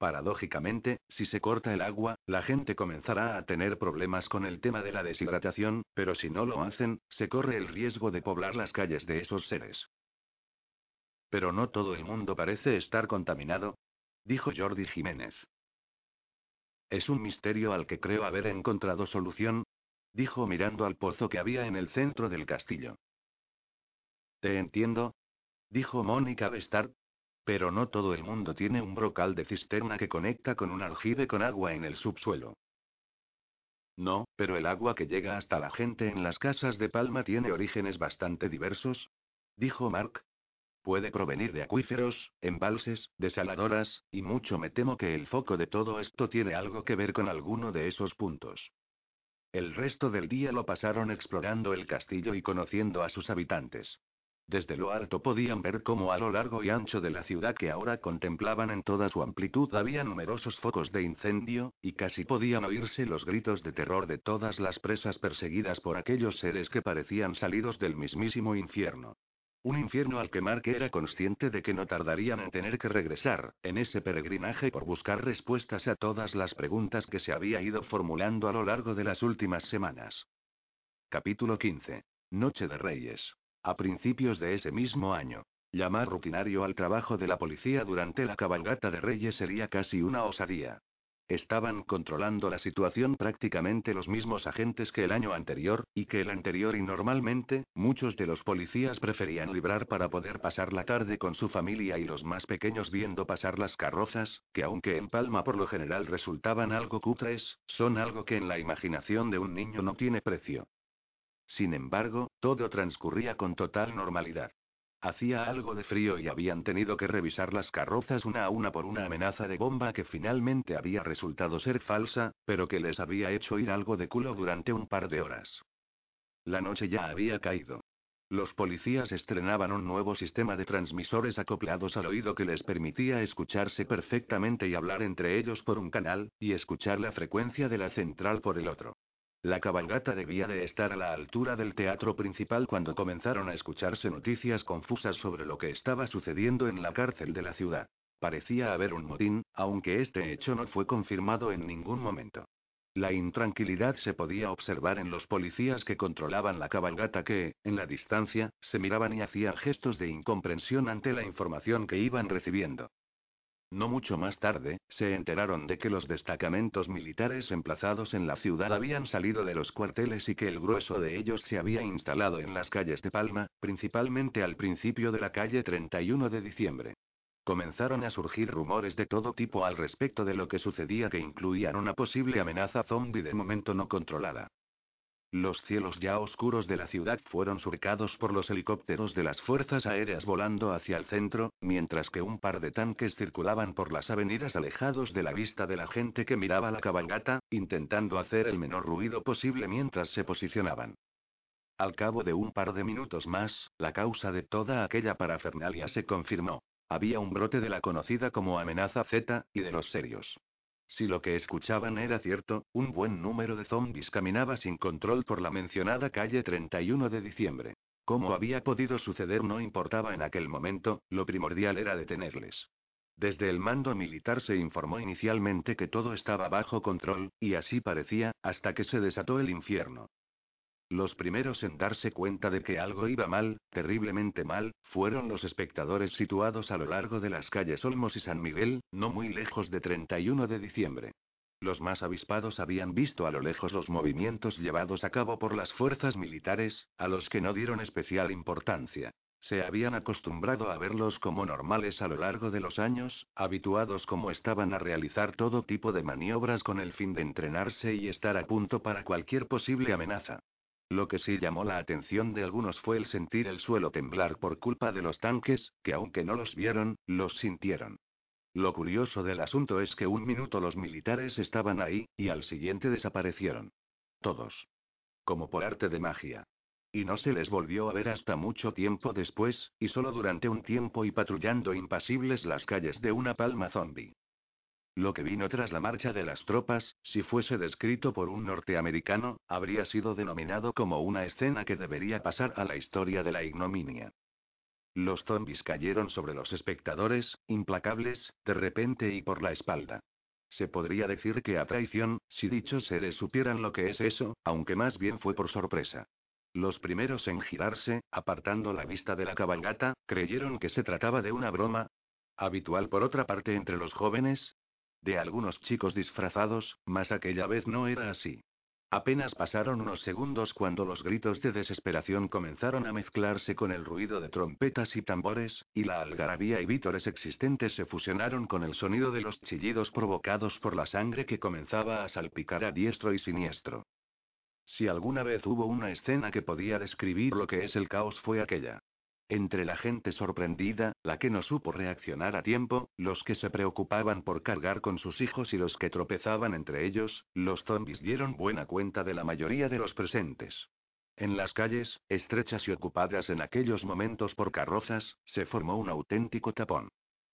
Paradójicamente, si se corta el agua, la gente comenzará a tener problemas con el tema de la deshidratación, pero si no lo hacen, se corre el riesgo de poblar las calles de esos seres. Pero no todo el mundo parece estar contaminado, dijo Jordi Jiménez. Es un misterio al que creo haber encontrado solución, dijo mirando al pozo que había en el centro del castillo. Te entiendo, dijo Mónica Bestard. Pero no todo el mundo tiene un brocal de cisterna que conecta con un aljibe con agua en el subsuelo. No, pero el agua que llega hasta la gente en las casas de Palma tiene orígenes bastante diversos, dijo Mark. Puede provenir de acuíferos, embalses, desaladoras, y mucho me temo que el foco de todo esto tiene algo que ver con alguno de esos puntos. El resto del día lo pasaron explorando el castillo y conociendo a sus habitantes. Desde lo alto podían ver cómo a lo largo y ancho de la ciudad que ahora contemplaban en toda su amplitud había numerosos focos de incendio, y casi podían oírse los gritos de terror de todas las presas perseguidas por aquellos seres que parecían salidos del mismísimo infierno. Un infierno al que Mark era consciente de que no tardarían en tener que regresar, en ese peregrinaje por buscar respuestas a todas las preguntas que se había ido formulando a lo largo de las últimas semanas. Capítulo 15. Noche de Reyes. A principios de ese mismo año. Llamar rutinario al trabajo de la policía durante la cabalgata de Reyes sería casi una osadía. Estaban controlando la situación prácticamente los mismos agentes que el año anterior, y que el anterior y normalmente, muchos de los policías preferían librar para poder pasar la tarde con su familia y los más pequeños viendo pasar las carrozas, que aunque en Palma por lo general resultaban algo cutres, son algo que en la imaginación de un niño no tiene precio. Sin embargo, todo transcurría con total normalidad. Hacía algo de frío y habían tenido que revisar las carrozas una a una por una amenaza de bomba que finalmente había resultado ser falsa, pero que les había hecho ir algo de culo durante un par de horas. La noche ya había caído. Los policías estrenaban un nuevo sistema de transmisores acoplados al oído que les permitía escucharse perfectamente y hablar entre ellos por un canal, y escuchar la frecuencia de la central por el otro. La cabalgata debía de estar a la altura del teatro principal cuando comenzaron a escucharse noticias confusas sobre lo que estaba sucediendo en la cárcel de la ciudad. Parecía haber un motín, aunque este hecho no fue confirmado en ningún momento. La intranquilidad se podía observar en los policías que controlaban la cabalgata que, en la distancia, se miraban y hacían gestos de incomprensión ante la información que iban recibiendo. No mucho más tarde, se enteraron de que los destacamentos militares emplazados en la ciudad habían salido de los cuarteles y que el grueso de ellos se había instalado en las calles de Palma, principalmente al principio de la calle 31 de diciembre. Comenzaron a surgir rumores de todo tipo al respecto de lo que sucedía que incluían una posible amenaza zombie de momento no controlada. Los cielos ya oscuros de la ciudad fueron surcados por los helicópteros de las fuerzas aéreas volando hacia el centro, mientras que un par de tanques circulaban por las avenidas alejados de la vista de la gente que miraba la cabalgata, intentando hacer el menor ruido posible mientras se posicionaban. Al cabo de un par de minutos más, la causa de toda aquella parafernalia se confirmó. Había un brote de la conocida como amenaza Z, y de los serios. Si lo que escuchaban era cierto, un buen número de zombies caminaba sin control por la mencionada calle 31 de diciembre. Cómo había podido suceder no importaba en aquel momento, lo primordial era detenerles. Desde el mando militar se informó inicialmente que todo estaba bajo control, y así parecía, hasta que se desató el infierno. Los primeros en darse cuenta de que algo iba mal, terriblemente mal, fueron los espectadores situados a lo largo de las calles Olmos y San Miguel, no muy lejos de 31 de diciembre. Los más avispados habían visto a lo lejos los movimientos llevados a cabo por las fuerzas militares, a los que no dieron especial importancia. Se habían acostumbrado a verlos como normales a lo largo de los años, habituados como estaban a realizar todo tipo de maniobras con el fin de entrenarse y estar a punto para cualquier posible amenaza. Lo que sí llamó la atención de algunos fue el sentir el suelo temblar por culpa de los tanques, que aunque no los vieron, los sintieron. Lo curioso del asunto es que un minuto los militares estaban ahí, y al siguiente desaparecieron. Todos. Como por arte de magia. Y no se les volvió a ver hasta mucho tiempo después, y solo durante un tiempo y patrullando impasibles las calles de una palma zombie. Lo que vino tras la marcha de las tropas, si fuese descrito por un norteamericano, habría sido denominado como una escena que debería pasar a la historia de la ignominia. Los zombies cayeron sobre los espectadores, implacables, de repente y por la espalda. Se podría decir que a traición, si dichos seres supieran lo que es eso, aunque más bien fue por sorpresa. Los primeros en girarse, apartando la vista de la cabalgata, creyeron que se trataba de una broma. Habitual por otra parte entre los jóvenes. De algunos chicos disfrazados, mas aquella vez no era así. Apenas pasaron unos segundos cuando los gritos de desesperación comenzaron a mezclarse con el ruido de trompetas y tambores, y la algarabía y vítores existentes se fusionaron con el sonido de los chillidos provocados por la sangre que comenzaba a salpicar a diestro y siniestro. Si alguna vez hubo una escena que podía describir lo que es el caos fue aquella. Entre la gente sorprendida, la que no supo reaccionar a tiempo, los que se preocupaban por cargar con sus hijos y los que tropezaban entre ellos, los zombies dieron buena cuenta de la mayoría de los presentes. En las calles, estrechas y ocupadas en aquellos momentos por carrozas, se formó un auténtico tapón.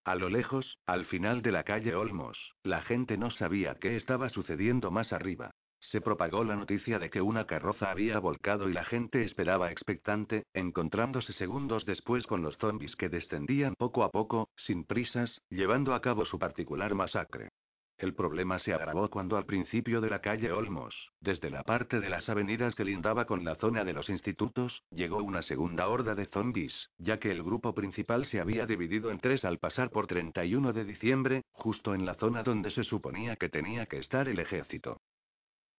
A lo lejos, al final de la calle Olmos, la gente no sabía qué estaba sucediendo más arriba. Se propagó la noticia de que una carroza había volcado y la gente esperaba expectante, encontrándose segundos después con los zombies que descendían poco a poco, sin prisas, llevando a cabo su particular masacre. El problema se agravó cuando al principio de la calle Olmos, desde la parte de las avenidas que lindaba con la zona de los institutos, llegó una segunda horda de zombies, ya que el grupo principal se había dividido en tres al pasar por 31 de diciembre, justo en la zona donde se suponía que tenía que estar el ejército.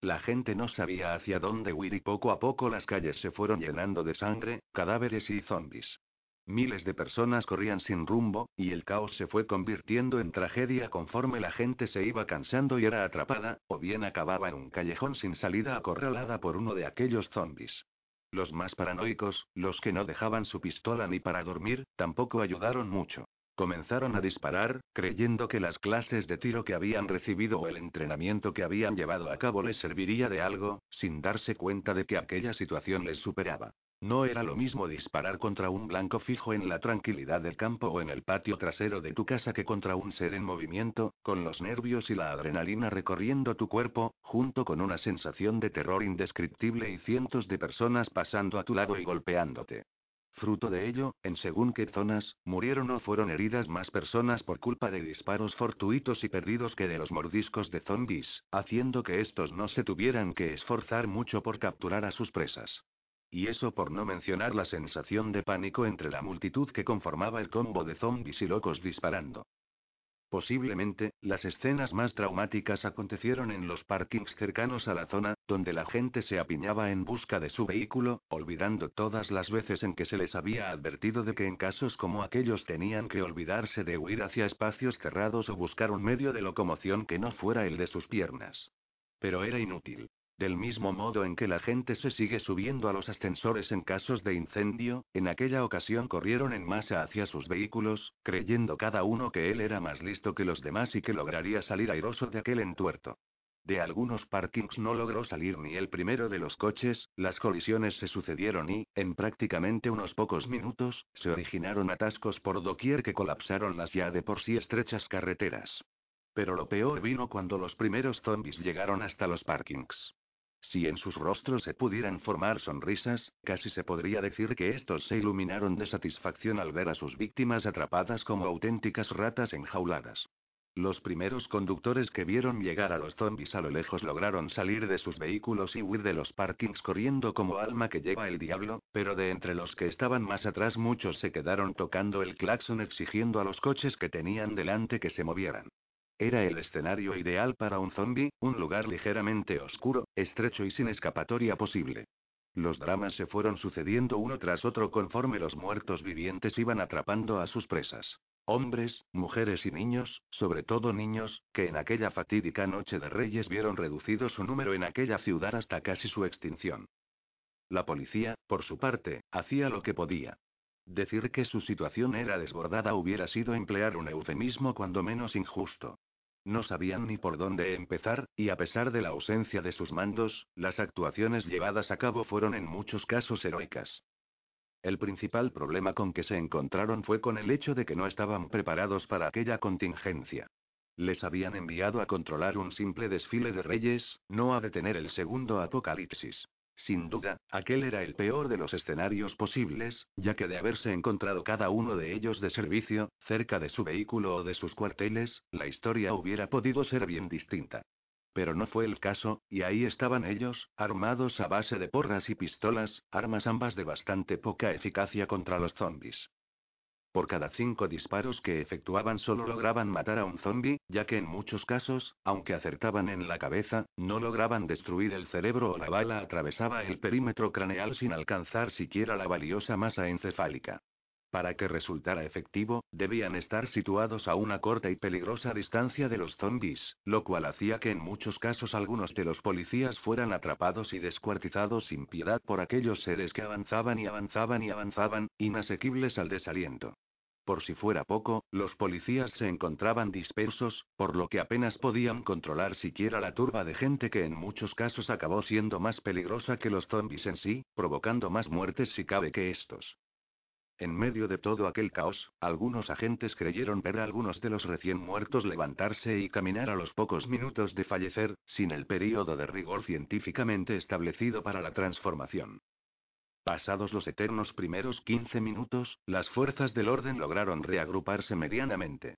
La gente no sabía hacia dónde huir y poco a poco las calles se fueron llenando de sangre, cadáveres y zombies. Miles de personas corrían sin rumbo, y el caos se fue convirtiendo en tragedia conforme la gente se iba cansando y era atrapada, o bien acababa en un callejón sin salida acorralada por uno de aquellos zombies. Los más paranoicos, los que no dejaban su pistola ni para dormir, tampoco ayudaron mucho. Comenzaron a disparar, creyendo que las clases de tiro que habían recibido o el entrenamiento que habían llevado a cabo les serviría de algo, sin darse cuenta de que aquella situación les superaba. No era lo mismo disparar contra un blanco fijo en la tranquilidad del campo o en el patio trasero de tu casa que contra un ser en movimiento, con los nervios y la adrenalina recorriendo tu cuerpo, junto con una sensación de terror indescriptible y cientos de personas pasando a tu lado y golpeándote. Fruto de ello, en según qué zonas, murieron o fueron heridas más personas por culpa de disparos fortuitos y perdidos que de los mordiscos de zombies, haciendo que estos no se tuvieran que esforzar mucho por capturar a sus presas. Y eso por no mencionar la sensación de pánico entre la multitud que conformaba el combo de zombies y locos disparando. Posiblemente, las escenas más traumáticas acontecieron en los parkings cercanos a la zona, donde la gente se apiñaba en busca de su vehículo, olvidando todas las veces en que se les había advertido de que en casos como aquellos tenían que olvidarse de huir hacia espacios cerrados o buscar un medio de locomoción que no fuera el de sus piernas. Pero era inútil. Del mismo modo en que la gente se sigue subiendo a los ascensores en casos de incendio, en aquella ocasión corrieron en masa hacia sus vehículos, creyendo cada uno que él era más listo que los demás y que lograría salir airoso de aquel entuerto. De algunos parkings no logró salir ni el primero de los coches, las colisiones se sucedieron y, en prácticamente unos pocos minutos, se originaron atascos por doquier que colapsaron las ya de por sí estrechas carreteras. Pero lo peor vino cuando los primeros zombies llegaron hasta los parkings. Si en sus rostros se pudieran formar sonrisas, casi se podría decir que estos se iluminaron de satisfacción al ver a sus víctimas atrapadas como auténticas ratas enjauladas. Los primeros conductores que vieron llegar a los zombies a lo lejos lograron salir de sus vehículos y huir de los parkings corriendo como alma que lleva el diablo, pero de entre los que estaban más atrás muchos se quedaron tocando el claxon exigiendo a los coches que tenían delante que se movieran. Era el escenario ideal para un zombie, un lugar ligeramente oscuro, estrecho y sin escapatoria posible. Los dramas se fueron sucediendo uno tras otro conforme los muertos vivientes iban atrapando a sus presas. Hombres, mujeres y niños, sobre todo niños, que en aquella fatídica noche de reyes vieron reducido su número en aquella ciudad hasta casi su extinción. La policía, por su parte, hacía lo que podía. Decir que su situación era desbordada hubiera sido emplear un eufemismo cuando menos injusto. No sabían ni por dónde empezar, y a pesar de la ausencia de sus mandos, las actuaciones llevadas a cabo fueron en muchos casos heroicas. El principal problema con que se encontraron fue con el hecho de que no estaban preparados para aquella contingencia. Les habían enviado a controlar un simple desfile de reyes, no a detener el segundo apocalipsis. Sin duda, aquel era el peor de los escenarios posibles, ya que de haberse encontrado cada uno de ellos de servicio, cerca de su vehículo o de sus cuarteles, la historia hubiera podido ser bien distinta. Pero no fue el caso, y ahí estaban ellos, armados a base de porras y pistolas, armas ambas de bastante poca eficacia contra los zombies. Por cada cinco disparos que efectuaban solo lograban matar a un zombie, ya que en muchos casos, aunque acertaban en la cabeza, no lograban destruir el cerebro o la bala atravesaba el perímetro craneal sin alcanzar siquiera la valiosa masa encefálica. Para que resultara efectivo, debían estar situados a una corta y peligrosa distancia de los zombies, lo cual hacía que en muchos casos algunos de los policías fueran atrapados y descuartizados sin piedad por aquellos seres que avanzaban y avanzaban y avanzaban, inasequibles al desaliento. Por si fuera poco, los policías se encontraban dispersos, por lo que apenas podían controlar siquiera la turba de gente que en muchos casos acabó siendo más peligrosa que los zombies en sí, provocando más muertes si cabe que estos. En medio de todo aquel caos, algunos agentes creyeron ver a algunos de los recién muertos levantarse y caminar a los pocos minutos de fallecer, sin el período de rigor científicamente establecido para la transformación. Pasados los eternos primeros 15 minutos, las fuerzas del orden lograron reagruparse medianamente.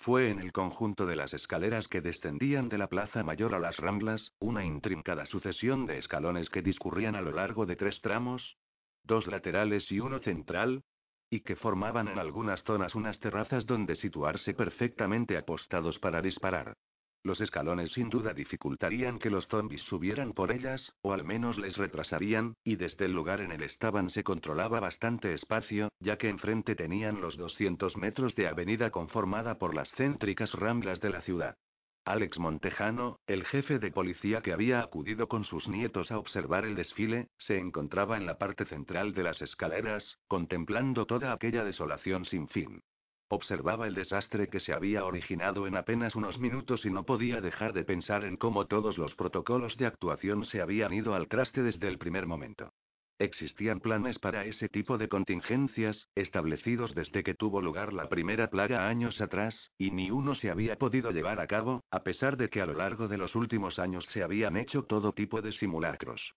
Fue en el conjunto de las escaleras que descendían de la Plaza Mayor a las Ramblas, una intrincada sucesión de escalones que discurrían a lo largo de tres tramos, dos laterales y uno central, y que formaban en algunas zonas unas terrazas donde situarse perfectamente apostados para disparar. Los escalones sin duda dificultarían que los zombies subieran por ellas, o al menos les retrasarían, y desde el lugar en el estaban se controlaba bastante espacio, ya que enfrente tenían los 200 metros de avenida conformada por las céntricas ramblas de la ciudad. Alex Montejano, el jefe de policía que había acudido con sus nietos a observar el desfile, se encontraba en la parte central de las escaleras, contemplando toda aquella desolación sin fin. Observaba el desastre que se había originado en apenas unos minutos y no podía dejar de pensar en cómo todos los protocolos de actuación se habían ido al traste desde el primer momento. Existían planes para ese tipo de contingencias, establecidos desde que tuvo lugar la primera plaga años atrás, y ni uno se había podido llevar a cabo, a pesar de que a lo largo de los últimos años se habían hecho todo tipo de simulacros.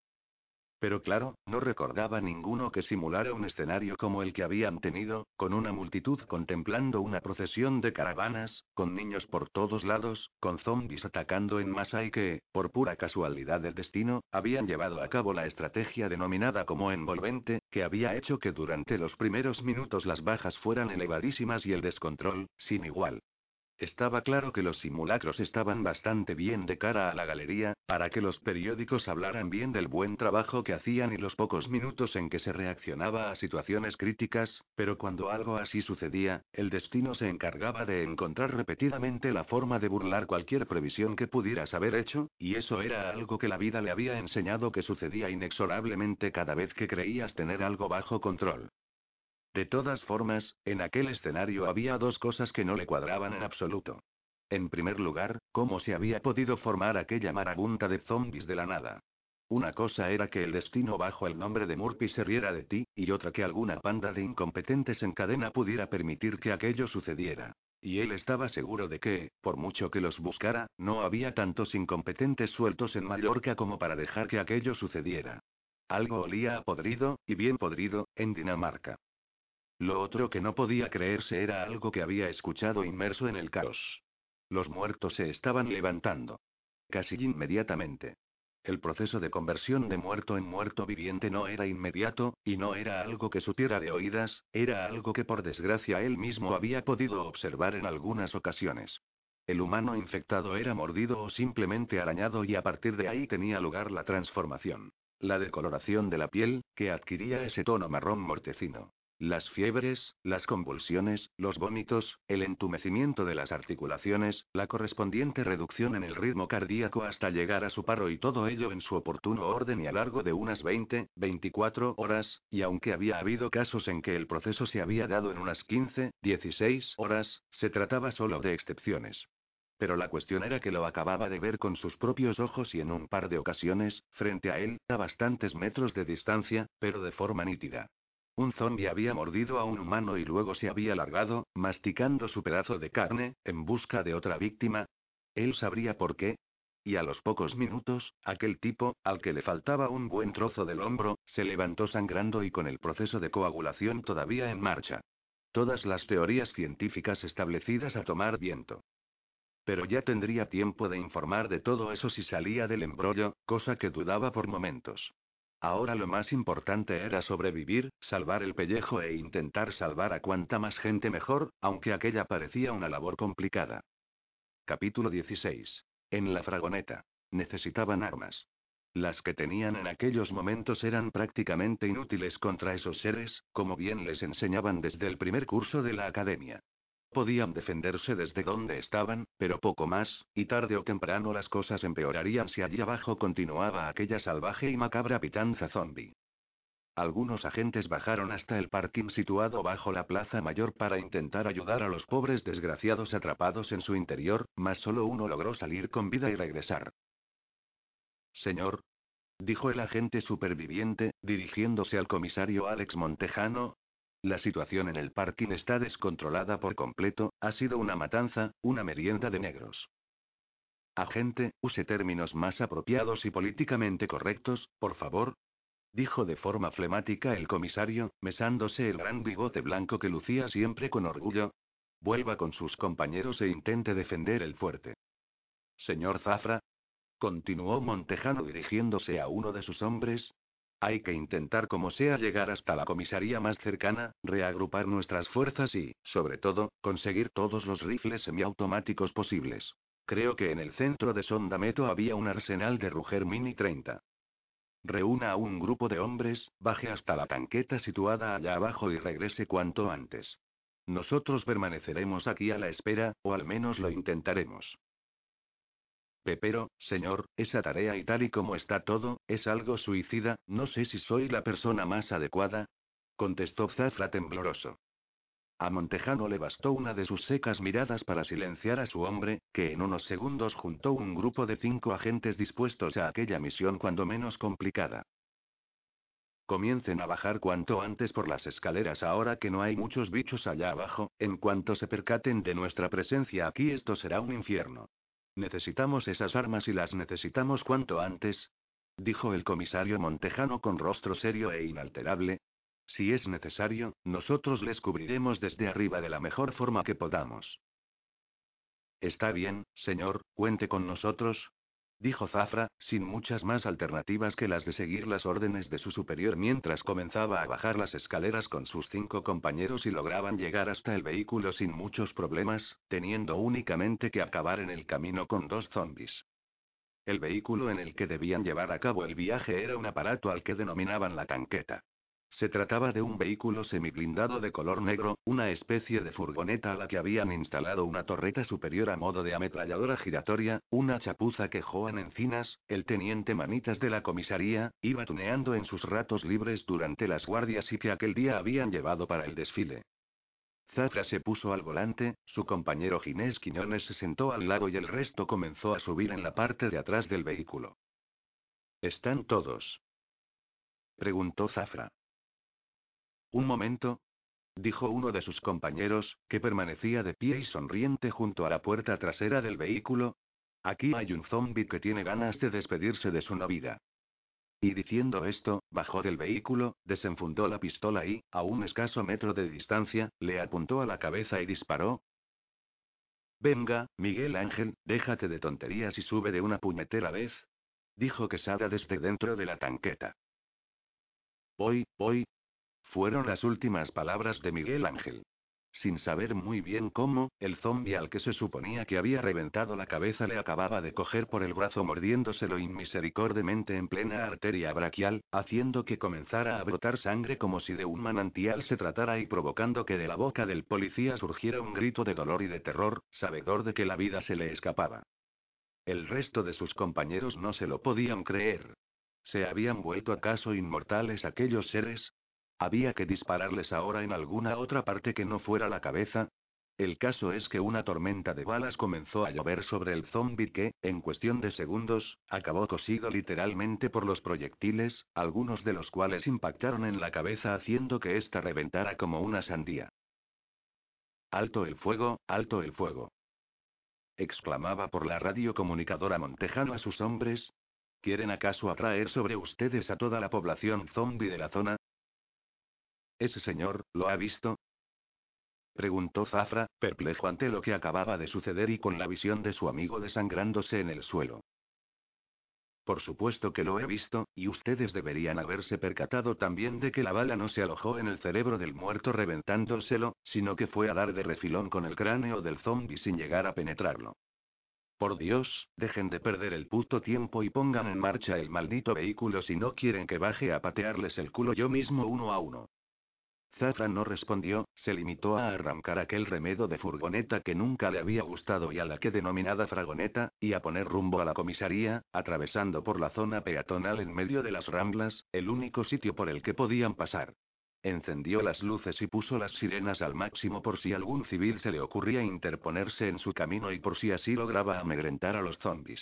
Pero claro, no recordaba ninguno que simulara un escenario como el que habían tenido, con una multitud contemplando una procesión de caravanas, con niños por todos lados, con zombies atacando en masa y que, por pura casualidad del destino, habían llevado a cabo la estrategia denominada como envolvente, que había hecho que durante los primeros minutos las bajas fueran elevadísimas y el descontrol, sin igual. Estaba claro que los simulacros estaban bastante bien de cara a la galería, para que los periódicos hablaran bien del buen trabajo que hacían y los pocos minutos en que se reaccionaba a situaciones críticas, pero cuando algo así sucedía, el destino se encargaba de encontrar repetidamente la forma de burlar cualquier previsión que pudieras haber hecho, y eso era algo que la vida le había enseñado que sucedía inexorablemente cada vez que creías tener algo bajo control. De todas formas, en aquel escenario había dos cosas que no le cuadraban en absoluto. En primer lugar, cómo se había podido formar aquella marabunta de zombies de la nada. Una cosa era que el destino bajo el nombre de Murphy se riera de ti, y otra que alguna panda de incompetentes en cadena pudiera permitir que aquello sucediera. Y él estaba seguro de que, por mucho que los buscara, no había tantos incompetentes sueltos en Mallorca como para dejar que aquello sucediera. Algo olía a podrido, y bien podrido, en Dinamarca. Lo otro que no podía creerse era algo que había escuchado inmerso en el caos. Los muertos se estaban levantando. Casi inmediatamente. El proceso de conversión de muerto en muerto viviente no era inmediato, y no era algo que supiera de oídas, era algo que por desgracia él mismo había podido observar en algunas ocasiones. El humano infectado era mordido o simplemente arañado y a partir de ahí tenía lugar la transformación. La decoloración de la piel, que adquiría ese tono marrón mortecino. Las fiebres, las convulsiones, los vómitos, el entumecimiento de las articulaciones, la correspondiente reducción en el ritmo cardíaco hasta llegar a su paro y todo ello en su oportuno orden y a largo de unas 20, 24 horas, y aunque había habido casos en que el proceso se había dado en unas 15, 16 horas, se trataba solo de excepciones. Pero la cuestión era que lo acababa de ver con sus propios ojos y en un par de ocasiones, frente a él, a bastantes metros de distancia, pero de forma nítida. Un zombi había mordido a un humano y luego se había largado, masticando su pedazo de carne, en busca de otra víctima. Él sabría por qué. Y a los pocos minutos, aquel tipo, al que le faltaba un buen trozo del hombro, se levantó sangrando y con el proceso de coagulación todavía en marcha. Todas las teorías científicas establecidas a tomar viento. Pero ya tendría tiempo de informar de todo eso si salía del embrollo, cosa que dudaba por momentos. Ahora lo más importante era sobrevivir, salvar el pellejo e intentar salvar a cuanta más gente mejor, aunque aquella parecía una labor complicada. Capítulo 16. En la fragoneta. Necesitaban armas. Las que tenían en aquellos momentos eran prácticamente inútiles contra esos seres, como bien les enseñaban desde el primer curso de la academia. Podían defenderse desde donde estaban, pero poco más, y tarde o temprano las cosas empeorarían si allí abajo continuaba aquella salvaje y macabra pitanza zombie. Algunos agentes bajaron hasta el parking situado bajo la plaza mayor para intentar ayudar a los pobres desgraciados atrapados en su interior, mas solo uno logró salir con vida y regresar. Señor, dijo el agente superviviente, dirigiéndose al comisario Alex Montejano, la situación en el parking está descontrolada por completo, ha sido una matanza, una merienda de negros. Agente, use términos más apropiados y políticamente correctos, por favor. Dijo de forma flemática el comisario, mesándose el gran bigote blanco que lucía siempre con orgullo. Vuelva con sus compañeros e intente defender el fuerte. Señor Zafra. Continuó Montejano dirigiéndose a uno de sus hombres, hay que intentar como sea llegar hasta la comisaría más cercana, reagrupar nuestras fuerzas y, sobre todo, conseguir todos los rifles semiautomáticos posibles. Creo que en el centro de Sondameto había un arsenal de Ruger Mini 30. Reúna a un grupo de hombres, baje hasta la tanqueta situada allá abajo y regrese cuanto antes. Nosotros permaneceremos aquí a la espera, o al menos lo intentaremos. Pepero, señor, esa tarea y tal y como está todo, es algo suicida, no sé si soy la persona más adecuada. Contestó Zafra tembloroso. A Montejano le bastó una de sus secas miradas para silenciar a su hombre, que en unos segundos juntó un grupo de cinco agentes dispuestos a aquella misión cuando menos complicada. Comiencen a bajar cuanto antes por las escaleras ahora que no hay muchos bichos allá abajo, en cuanto se percaten de nuestra presencia aquí esto será un infierno. Necesitamos esas armas y las necesitamos cuanto antes, dijo el comisario Montejano con rostro serio e inalterable. Si es necesario, nosotros les cubriremos desde arriba de la mejor forma que podamos. Está bien, señor, cuente con nosotros, dijo Zafra, sin muchas más alternativas que las de seguir las órdenes de su superior mientras comenzaba a bajar las escaleras con sus cinco compañeros y lograban llegar hasta el vehículo sin muchos problemas, teniendo únicamente que acabar en el camino con dos zombies. El vehículo en el que debían llevar a cabo el viaje era un aparato al que denominaban la tanqueta. Se trataba de un vehículo semiblindado de color negro, una especie de furgoneta a la que habían instalado una torreta superior a modo de ametralladora giratoria, una chapuza que Joan Encinas, el teniente manitas de la comisaría, iba tuneando en sus ratos libres durante las guardias y que aquel día habían llevado para el desfile. Zafra se puso al volante, su compañero Ginés Quiñones se sentó al lado y el resto comenzó a subir en la parte de atrás del vehículo. ¿Están todos? preguntó Zafra. Un momento. Dijo uno de sus compañeros, que permanecía de pie y sonriente junto a la puerta trasera del vehículo. Aquí hay un zombi que tiene ganas de despedirse de su novia. Y diciendo esto, bajó del vehículo, desenfundó la pistola y, a un escaso metro de distancia, le apuntó a la cabeza y disparó. Venga, Miguel Ángel, déjate de tonterías y sube de una puñetera vez. Dijo que salga desde dentro de la tanqueta. Voy, voy, fueron las últimas palabras de Miguel Ángel. Sin saber muy bien cómo, el zombi al que se suponía que había reventado la cabeza le acababa de coger por el brazo mordiéndoselo inmisericordemente en plena arteria braquial, haciendo que comenzara a brotar sangre como si de un manantial se tratara y provocando que de la boca del policía surgiera un grito de dolor y de terror, sabedor de que la vida se le escapaba. El resto de sus compañeros no se lo podían creer. ¿Se habían vuelto acaso inmortales aquellos seres? ¿Había que dispararles ahora en alguna otra parte que no fuera la cabeza? El caso es que una tormenta de balas comenzó a llover sobre el zombi que, en cuestión de segundos, acabó cosido literalmente por los proyectiles, algunos de los cuales impactaron en la cabeza haciendo que ésta reventara como una sandía. Alto el fuego, alto el fuego. exclamaba por la radio comunicadora Montejano a sus hombres. ¿Quieren acaso atraer sobre ustedes a toda la población zombi de la zona? ¿Ese señor, lo ha visto? Preguntó Zafra, perplejo ante lo que acababa de suceder y con la visión de su amigo desangrándose en el suelo. Por supuesto que lo he visto, y ustedes deberían haberse percatado también de que la bala no se alojó en el cerebro del muerto reventándoselo, sino que fue a dar de refilón con el cráneo del zombi sin llegar a penetrarlo. Por Dios, dejen de perder el puto tiempo y pongan en marcha el maldito vehículo si no quieren que baje a patearles el culo yo mismo uno a uno. Zafra no respondió, se limitó a arrancar aquel remedo de furgoneta que nunca le había gustado y a la que denominada fragoneta, y a poner rumbo a la comisaría, atravesando por la zona peatonal en medio de las ramblas, el único sitio por el que podían pasar. Encendió las luces y puso las sirenas al máximo por si algún civil se le ocurría interponerse en su camino y por si así lograba amedrentar a los zombis.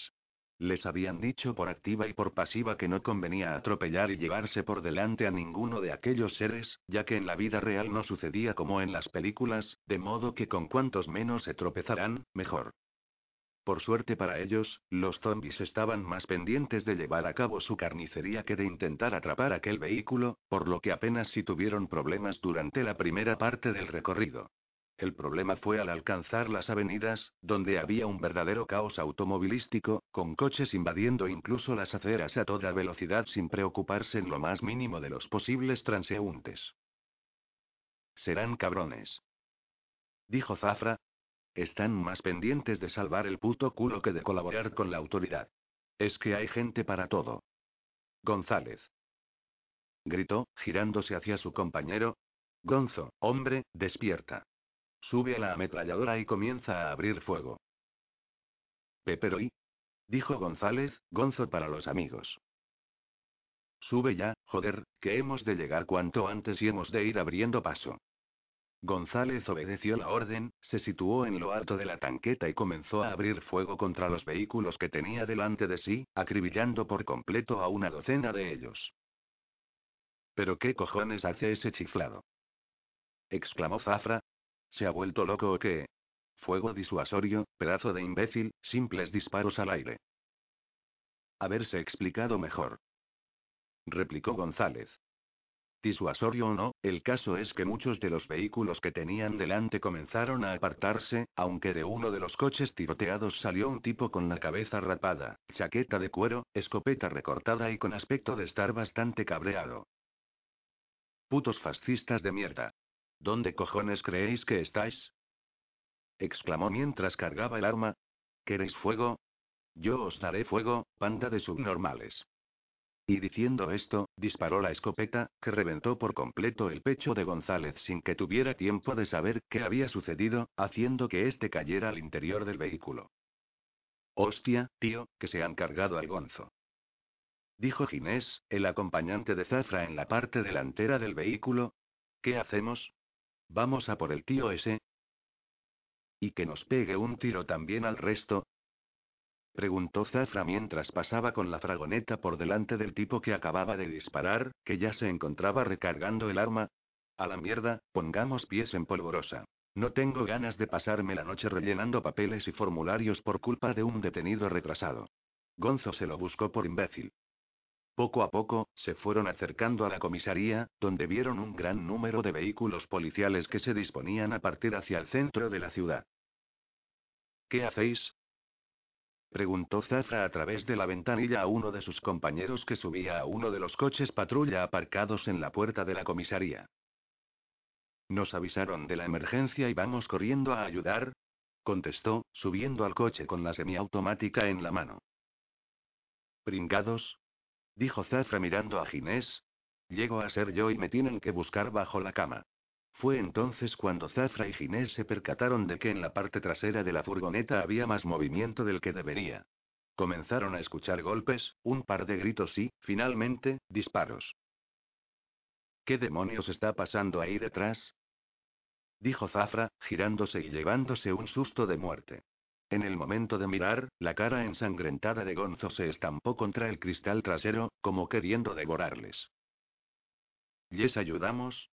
Les habían dicho por activa y por pasiva que no convenía atropellar y llevarse por delante a ninguno de aquellos seres, ya que en la vida real no sucedía como en las películas, de modo que con cuantos menos se tropezarán, mejor. Por suerte para ellos, los zombies estaban más pendientes de llevar a cabo su carnicería que de intentar atrapar aquel vehículo, por lo que apenas si tuvieron problemas durante la primera parte del recorrido. El problema fue al alcanzar las avenidas, donde había un verdadero caos automovilístico, con coches invadiendo incluso las aceras a toda velocidad sin preocuparse en lo más mínimo de los posibles transeúntes. Serán cabrones. Dijo Zafra. Están más pendientes de salvar el puto culo que de colaborar con la autoridad. Es que hay gente para todo. González. Gritó, girándose hacia su compañero. Gonzo, hombre, despierta. Sube a la ametralladora y comienza a abrir fuego. Peperoí. Dijo González, Gonzo para los amigos. Sube ya, joder, que hemos de llegar cuanto antes y hemos de ir abriendo paso. González obedeció la orden, se situó en lo alto de la tanqueta y comenzó a abrir fuego contra los vehículos que tenía delante de sí, acribillando por completo a una docena de ellos. ¿Pero qué cojones hace ese chiflado? exclamó Zafra, ¿Se ha vuelto loco o qué? Fuego disuasorio, pedazo de imbécil, simples disparos al aire. Haberse explicado mejor. Replicó González. Disuasorio o no, el caso es que muchos de los vehículos que tenían delante comenzaron a apartarse, aunque de uno de los coches tiroteados salió un tipo con la cabeza rapada, chaqueta de cuero, escopeta recortada y con aspecto de estar bastante cabreado. Putos fascistas de mierda. ¿Dónde cojones creéis que estáis? exclamó mientras cargaba el arma. ¿Queréis fuego? Yo os daré fuego, panda de subnormales. Y diciendo esto, disparó la escopeta, que reventó por completo el pecho de González sin que tuviera tiempo de saber qué había sucedido, haciendo que éste cayera al interior del vehículo. Hostia, tío, que se han cargado al gonzo. Dijo Ginés, el acompañante de Zafra en la parte delantera del vehículo. ¿Qué hacemos? Vamos a por el tío ese. ¿Y que nos pegue un tiro también al resto? Preguntó Zafra mientras pasaba con la fragoneta por delante del tipo que acababa de disparar, que ya se encontraba recargando el arma. A la mierda, pongamos pies en polvorosa. No tengo ganas de pasarme la noche rellenando papeles y formularios por culpa de un detenido retrasado. Gonzo se lo buscó por imbécil. Poco a poco, se fueron acercando a la comisaría, donde vieron un gran número de vehículos policiales que se disponían a partir hacia el centro de la ciudad. ¿Qué hacéis? Preguntó Zafra a través de la ventanilla a uno de sus compañeros que subía a uno de los coches patrulla aparcados en la puerta de la comisaría. Nos avisaron de la emergencia y vamos corriendo a ayudar, contestó, subiendo al coche con la semiautomática en la mano. ¿Pringados? Dijo Zafra mirando a Ginés. Llego a ser yo y me tienen que buscar bajo la cama. Fue entonces cuando Zafra y Ginés se percataron de que en la parte trasera de la furgoneta había más movimiento del que debería. Comenzaron a escuchar golpes, un par de gritos y, finalmente, disparos. ¿Qué demonios está pasando ahí detrás? dijo Zafra, girándose y llevándose un susto de muerte. En el momento de mirar, la cara ensangrentada de Gonzo se estampó contra el cristal trasero, como queriendo devorarles. ¿Les ayudamos?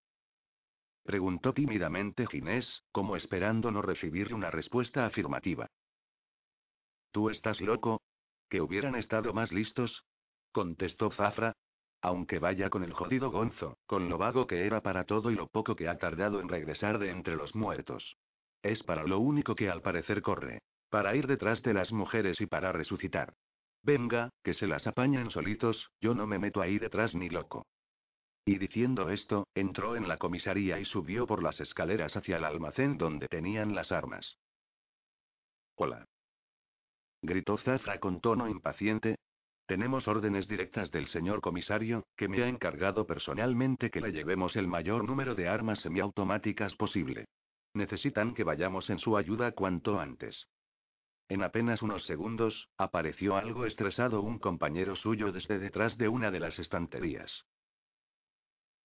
preguntó tímidamente Ginés, como esperando no recibir una respuesta afirmativa. ¿Tú estás loco? ¿Que hubieran estado más listos? contestó Zafra. Aunque vaya con el jodido Gonzo, con lo vago que era para todo y lo poco que ha tardado en regresar de entre los muertos. Es para lo único que al parecer corre. Para ir detrás de las mujeres y para resucitar. Venga, que se las apañan solitos, yo no me meto ahí detrás ni loco. Y diciendo esto, entró en la comisaría y subió por las escaleras hacia el almacén donde tenían las armas. Hola gritó Zafra con tono impaciente. Tenemos órdenes directas del señor comisario, que me ha encargado personalmente que le llevemos el mayor número de armas semiautomáticas posible. Necesitan que vayamos en su ayuda cuanto antes. En apenas unos segundos, apareció algo estresado un compañero suyo desde detrás de una de las estanterías.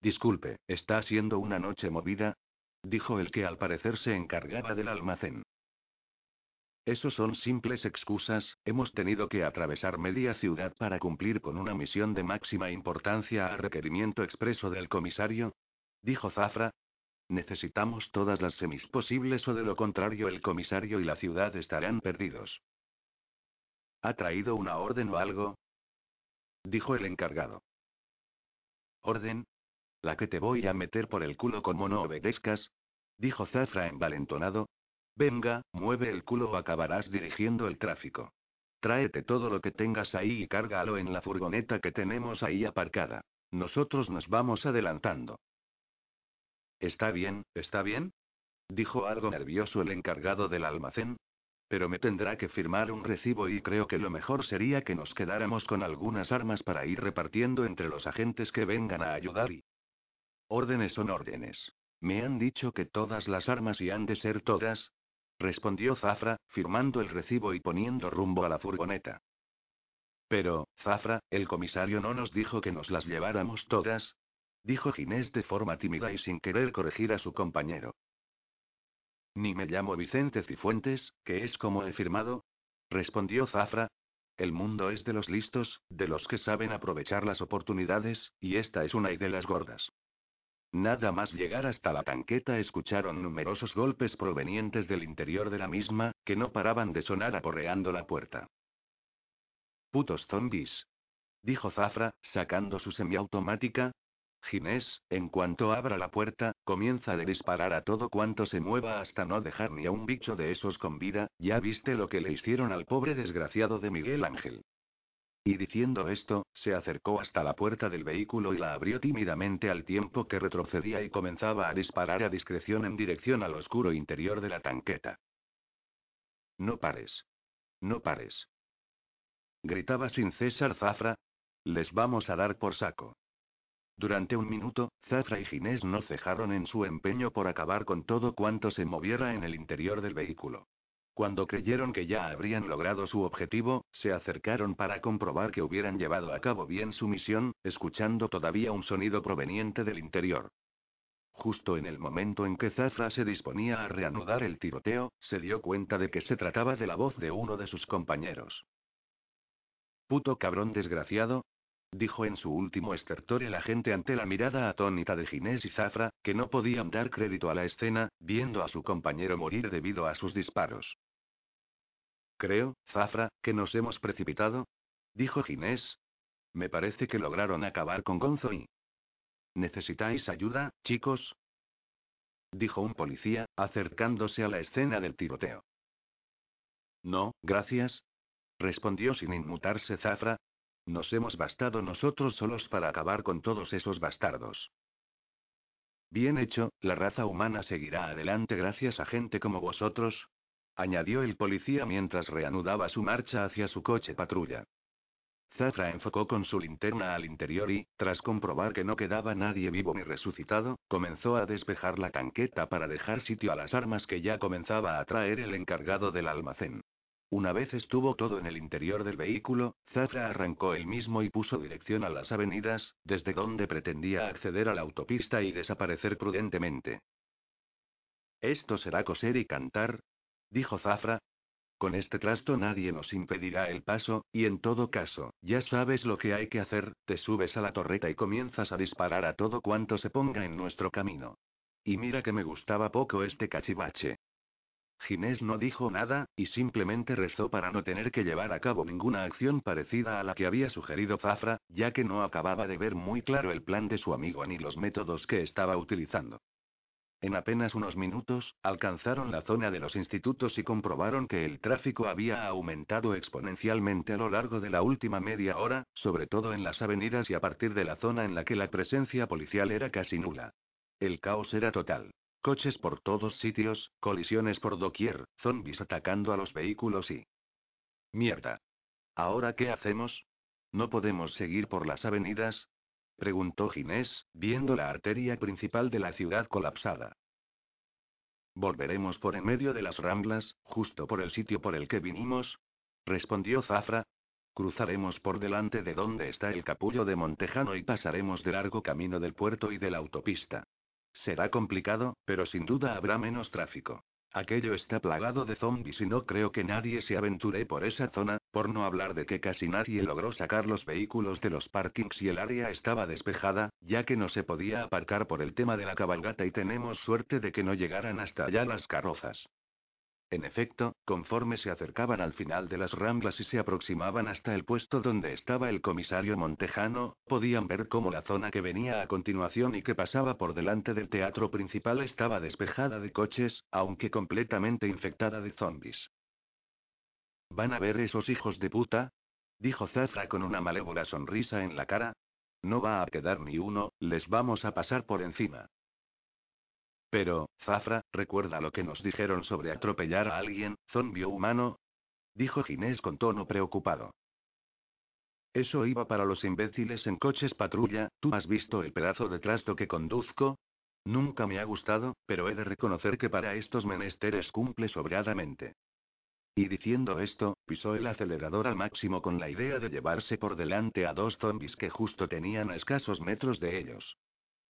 Disculpe, ¿está siendo una noche movida? dijo el que al parecer se encargaba del almacén. Esos son simples excusas, hemos tenido que atravesar media ciudad para cumplir con una misión de máxima importancia a requerimiento expreso del comisario. Dijo Zafra. Necesitamos todas las semis posibles o de lo contrario el comisario y la ciudad estarán perdidos. ¿Ha traído una orden o algo? Dijo el encargado. ¿Orden? La que te voy a meter por el culo como no obedezcas. Dijo Zafra envalentonado, Venga, mueve el culo o acabarás dirigiendo el tráfico. Tráete todo lo que tengas ahí y cárgalo en la furgoneta que tenemos ahí aparcada. Nosotros nos vamos adelantando. Está bien, está bien. Dijo algo nervioso el encargado del almacén. Pero me tendrá que firmar un recibo y creo que lo mejor sería que nos quedáramos con algunas armas para ir repartiendo entre los agentes que vengan a ayudar y... Órdenes son órdenes. Me han dicho que todas las armas y han de ser todas, respondió Zafra, firmando el recibo y poniendo rumbo a la furgoneta. Pero, Zafra, el comisario no nos dijo que nos las lleváramos todas, dijo Ginés de forma tímida y sin querer corregir a su compañero. Ni me llamo Vicente Cifuentes, que es como he firmado, respondió Zafra. El mundo es de los listos, de los que saben aprovechar las oportunidades, y esta es una y de las gordas. Nada más llegar hasta la tanqueta escucharon numerosos golpes provenientes del interior de la misma, que no paraban de sonar aporreando la puerta. Putos zombies. Dijo Zafra, sacando su semiautomática. Ginés, en cuanto abra la puerta, comienza a disparar a todo cuanto se mueva hasta no dejar ni a un bicho de esos con vida, ya viste lo que le hicieron al pobre desgraciado de Miguel Ángel. Y diciendo esto, se acercó hasta la puerta del vehículo y la abrió tímidamente al tiempo que retrocedía y comenzaba a disparar a discreción en dirección al oscuro interior de la tanqueta. No pares. No pares. Gritaba sin cesar Zafra. Les vamos a dar por saco. Durante un minuto, Zafra y Ginés no cejaron en su empeño por acabar con todo cuanto se moviera en el interior del vehículo. Cuando creyeron que ya habrían logrado su objetivo, se acercaron para comprobar que hubieran llevado a cabo bien su misión, escuchando todavía un sonido proveniente del interior. Justo en el momento en que Zafra se disponía a reanudar el tiroteo, se dio cuenta de que se trataba de la voz de uno de sus compañeros. Puto cabrón desgraciado, dijo en su último estertor el agente ante la mirada atónita de Ginés y Zafra, que no podían dar crédito a la escena, viendo a su compañero morir debido a sus disparos. Creo, Zafra, que nos hemos precipitado, dijo Ginés. Me parece que lograron acabar con Gonzo y... ¿Necesitáis ayuda, chicos? dijo un policía, acercándose a la escena del tiroteo. No, gracias, respondió sin inmutarse Zafra, nos hemos bastado nosotros solos para acabar con todos esos bastardos. Bien hecho, la raza humana seguirá adelante gracias a gente como vosotros, añadió el policía mientras reanudaba su marcha hacia su coche patrulla. Zafra enfocó con su linterna al interior y, tras comprobar que no quedaba nadie vivo ni resucitado, comenzó a despejar la canqueta para dejar sitio a las armas que ya comenzaba a traer el encargado del almacén. Una vez estuvo todo en el interior del vehículo, Zafra arrancó el mismo y puso dirección a las avenidas, desde donde pretendía acceder a la autopista y desaparecer prudentemente. Esto será coser y cantar, dijo Zafra, con este trasto nadie nos impedirá el paso, y en todo caso, ya sabes lo que hay que hacer, te subes a la torreta y comienzas a disparar a todo cuanto se ponga en nuestro camino. Y mira que me gustaba poco este cachivache. Ginés no dijo nada, y simplemente rezó para no tener que llevar a cabo ninguna acción parecida a la que había sugerido Zafra, ya que no acababa de ver muy claro el plan de su amigo ni los métodos que estaba utilizando. En apenas unos minutos, alcanzaron la zona de los institutos y comprobaron que el tráfico había aumentado exponencialmente a lo largo de la última media hora, sobre todo en las avenidas y a partir de la zona en la que la presencia policial era casi nula. El caos era total. Coches por todos sitios, colisiones por doquier, zombies atacando a los vehículos y... Mierda. ¿Ahora qué hacemos? ¿No podemos seguir por las avenidas? preguntó Ginés, viendo la arteria principal de la ciudad colapsada. Volveremos por en medio de las ramblas, justo por el sitio por el que vinimos, respondió Zafra. Cruzaremos por delante de donde está el capullo de Montejano y pasaremos de largo camino del puerto y de la autopista. Será complicado, pero sin duda habrá menos tráfico. Aquello está plagado de zombies y no creo que nadie se aventure por esa zona, por no hablar de que casi nadie logró sacar los vehículos de los parkings y el área estaba despejada, ya que no se podía aparcar por el tema de la cabalgata y tenemos suerte de que no llegaran hasta allá las carrozas. En efecto, conforme se acercaban al final de las ramblas y se aproximaban hasta el puesto donde estaba el comisario Montejano, podían ver cómo la zona que venía a continuación y que pasaba por delante del teatro principal estaba despejada de coches, aunque completamente infectada de zombies. ¿Van a ver esos hijos de puta? dijo Zafra con una malévola sonrisa en la cara. No va a quedar ni uno, les vamos a pasar por encima. Pero, Zafra, ¿recuerda lo que nos dijeron sobre atropellar a alguien, zombio humano? Dijo Ginés con tono preocupado. Eso iba para los imbéciles en coches patrulla, ¿tú has visto el pedazo de trasto que conduzco? Nunca me ha gustado, pero he de reconocer que para estos menesteres cumple sobradamente. Y diciendo esto, pisó el acelerador al máximo con la idea de llevarse por delante a dos zombies que justo tenían a escasos metros de ellos.